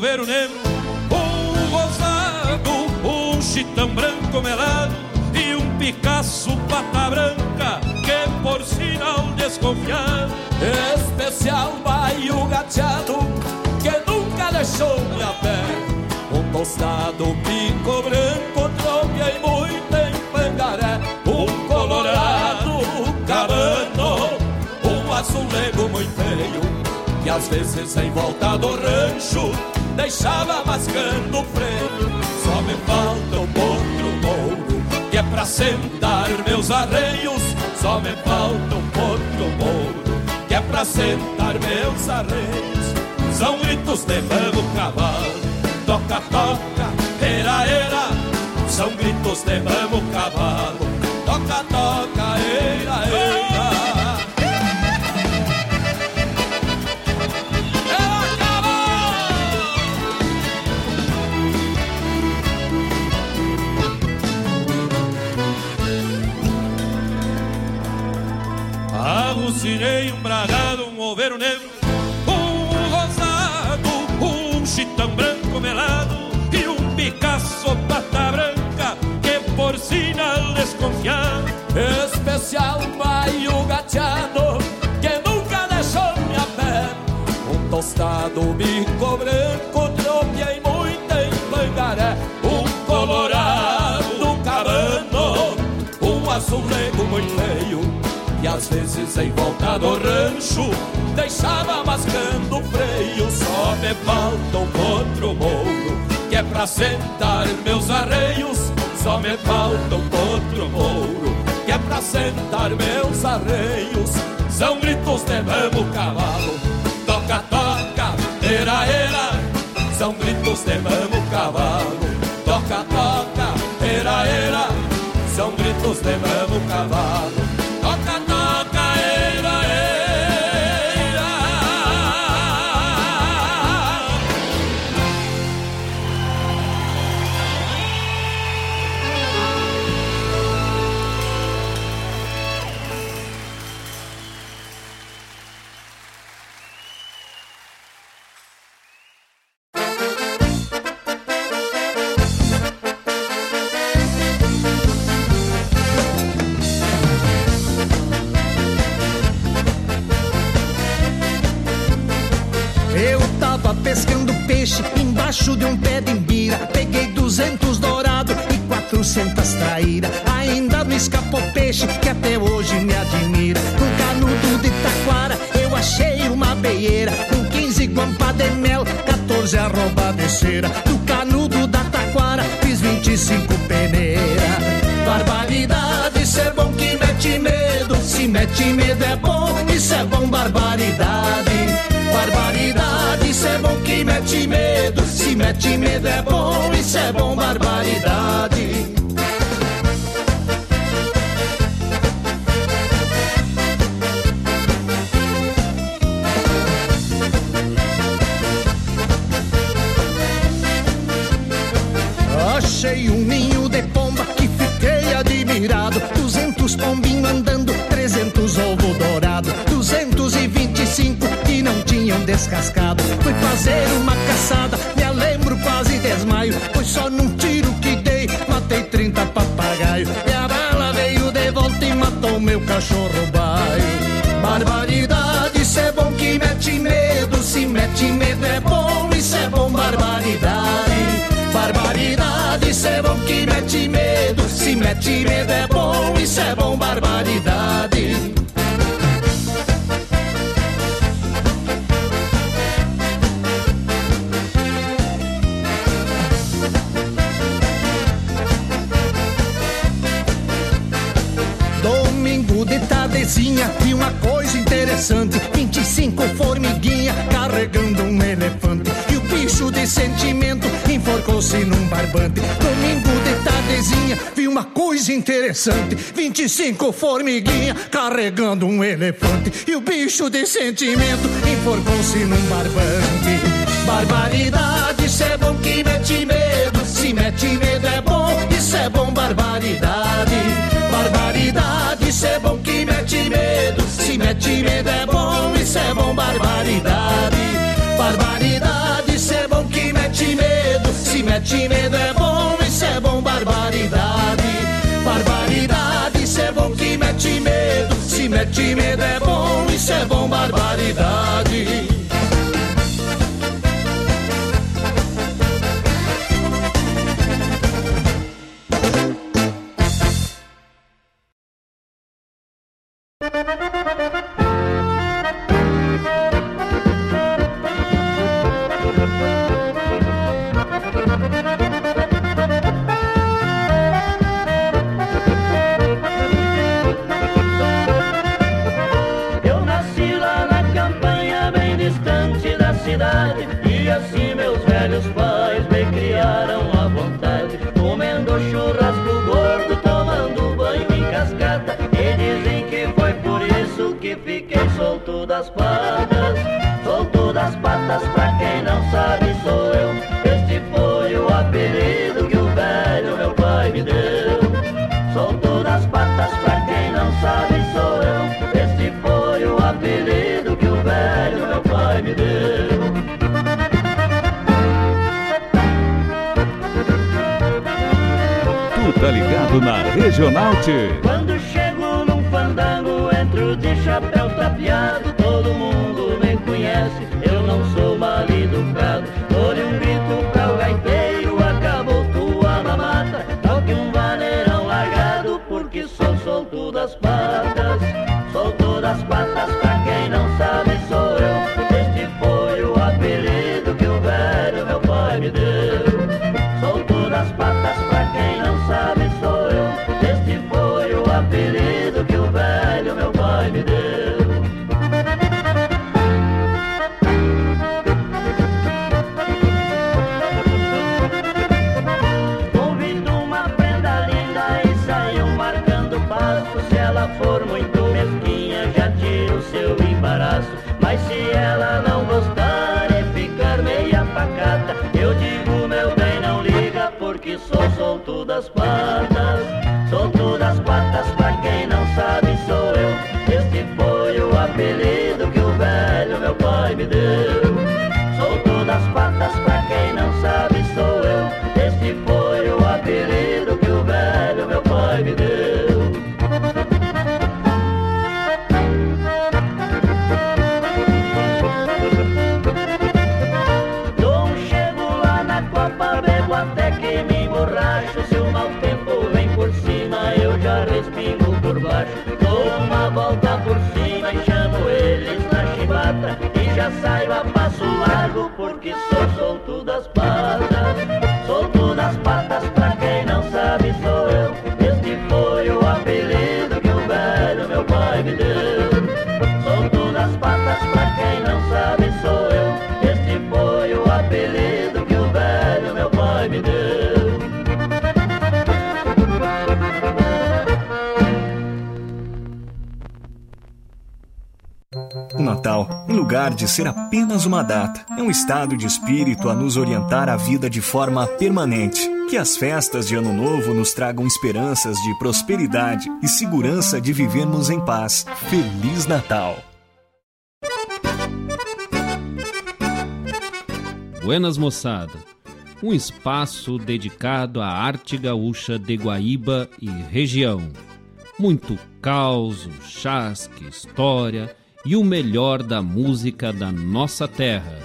bragado, um oveiro negro chitão branco melado e um Picasso pata branca que por sinal desconfiado especial baio gateado que nunca deixou minha pé. Um tostado pico branco troquei muito em pangaré. Um colorado cabano um azulego muito feio que às vezes em volta do rancho deixava mascando o freio. Só me falta um outro mouro Que é pra sentar meus arreios. Só me falta um outro mouro Que é pra sentar meus arreios. São gritos de vamos cavalo Toca, toca, era, era. São gritos de vamos cavalo Toca, toca, era, era um bragado, um oveiro negro, um rosado, um chitão branco melado e um Picasso pata branca que por sinal desconfiar. Especial baio gateado que nunca deixou minha pé. Um tostado bico branco, às vezes em volta do rancho Deixava mascando o freio Só me falta um outro mouro Que é pra sentar meus arreios Só me falta um outro mouro Que é pra sentar meus arreios São gritos de vamos cavalo Toca, toca, era, era São gritos de vamos cavalo Toca, toca, era, era São gritos de vamos cavalo que até hoje me admira. No canudo de taquara eu achei uma beieira. Com quinze guampa de mel, 14 arroba de cera. Do canudo da taquara fiz vinte e cinco peneira. Barbaridade, isso é bom que mete medo. Se mete medo é bom, isso é bom, barbaridade. Barbaridade, isso é bom que mete medo. Se mete medo é bom, isso é bom, barbaridade. Descascado. Fui fazer uma caçada, me lembro quase desmaio. Foi só num tiro que dei, matei trinta papagaio. E a bala veio de volta e matou meu cachorro baio. Barbaridade, isso é bom que mete medo. Se mete medo é bom, isso é bom, barbaridade. Barbaridade, isso é bom que mete medo. Se mete medo é bom, isso é bom, barbaridade. Enforcou-se num barbante Domingo de tardezinha vi uma coisa interessante. 25 formiguinha carregando um elefante. E o bicho de sentimento enforcou-se num barbante. Barbaridade, isso é bom que mete medo. Se mete medo é bom, isso é bom, barbaridade. Barbaridade, isso é bom que mete medo. Se mete medo é bom, isso é bom, Barbaridade, mete medo é bom, isso é bom, barbaridade. Barbaridade, isso é bom que mete medo. Se mete medo é bom, isso é bom, barbaridade Na Regional T. Dou uma volta por lugar de ser apenas uma data, é um estado de espírito a nos orientar a vida de forma permanente. Que as festas de Ano Novo nos tragam esperanças de prosperidade e segurança de vivermos em paz. Feliz Natal! Buenas moçada, um espaço dedicado à arte gaúcha de Guaíba e região. Muito caos, chasque, história e o melhor da música da nossa terra.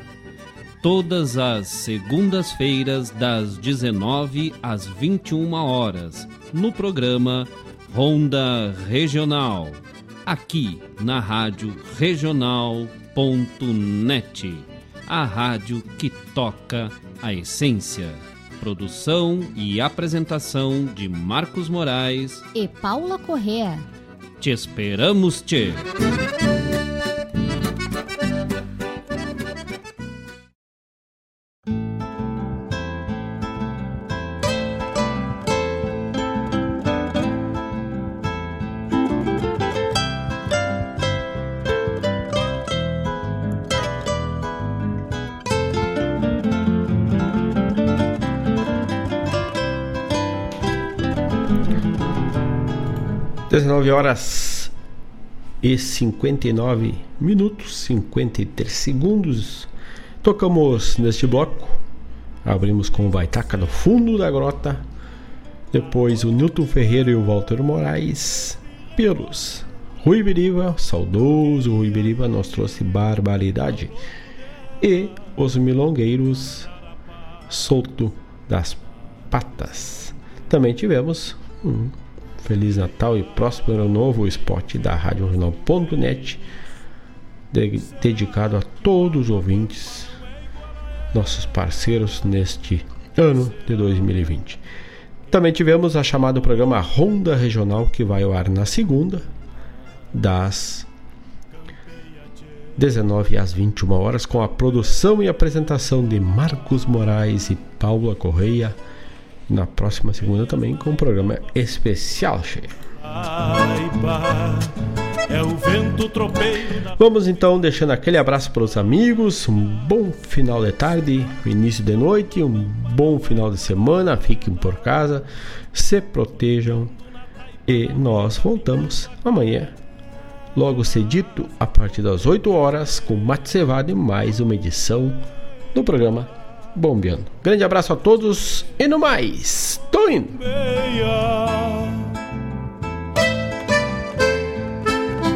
Todas as segundas-feiras, das 19 às 21 horas, no programa Ronda Regional, aqui na Rádio Regional.net, a rádio que toca a essência. Produção e apresentação de Marcos Moraes. E Paula Correa. Te esperamos, Tchê! 19 horas e 59 minutos, 53 segundos. Tocamos neste bloco. Abrimos com o Baitaca no fundo da grota. Depois o Newton Ferreira e o Walter Moraes. Pelos Rui Beriva, saudoso Rui Beriva, nos trouxe barbaridade. E os milongueiros solto das patas. Também tivemos um Feliz Natal e próspero ano novo, o spot da Rádio Regional.net, de, dedicado a todos os ouvintes, nossos parceiros neste ano de 2020. Também tivemos a chamada programa Ronda Regional, que vai ao ar na segunda, das 19 às 21 horas, com a produção e apresentação de Marcos Moraes e Paula Correia na próxima segunda também com um programa especial, cheio. Vamos então deixando aquele abraço para os amigos, um bom final de tarde, início de noite, um bom final de semana, fiquem por casa, se protejam e nós voltamos amanhã, logo cedito, a partir das 8 horas, com Mate Cevado e mais uma edição do programa bombeando. Grande abraço a todos e no mais, tô indo!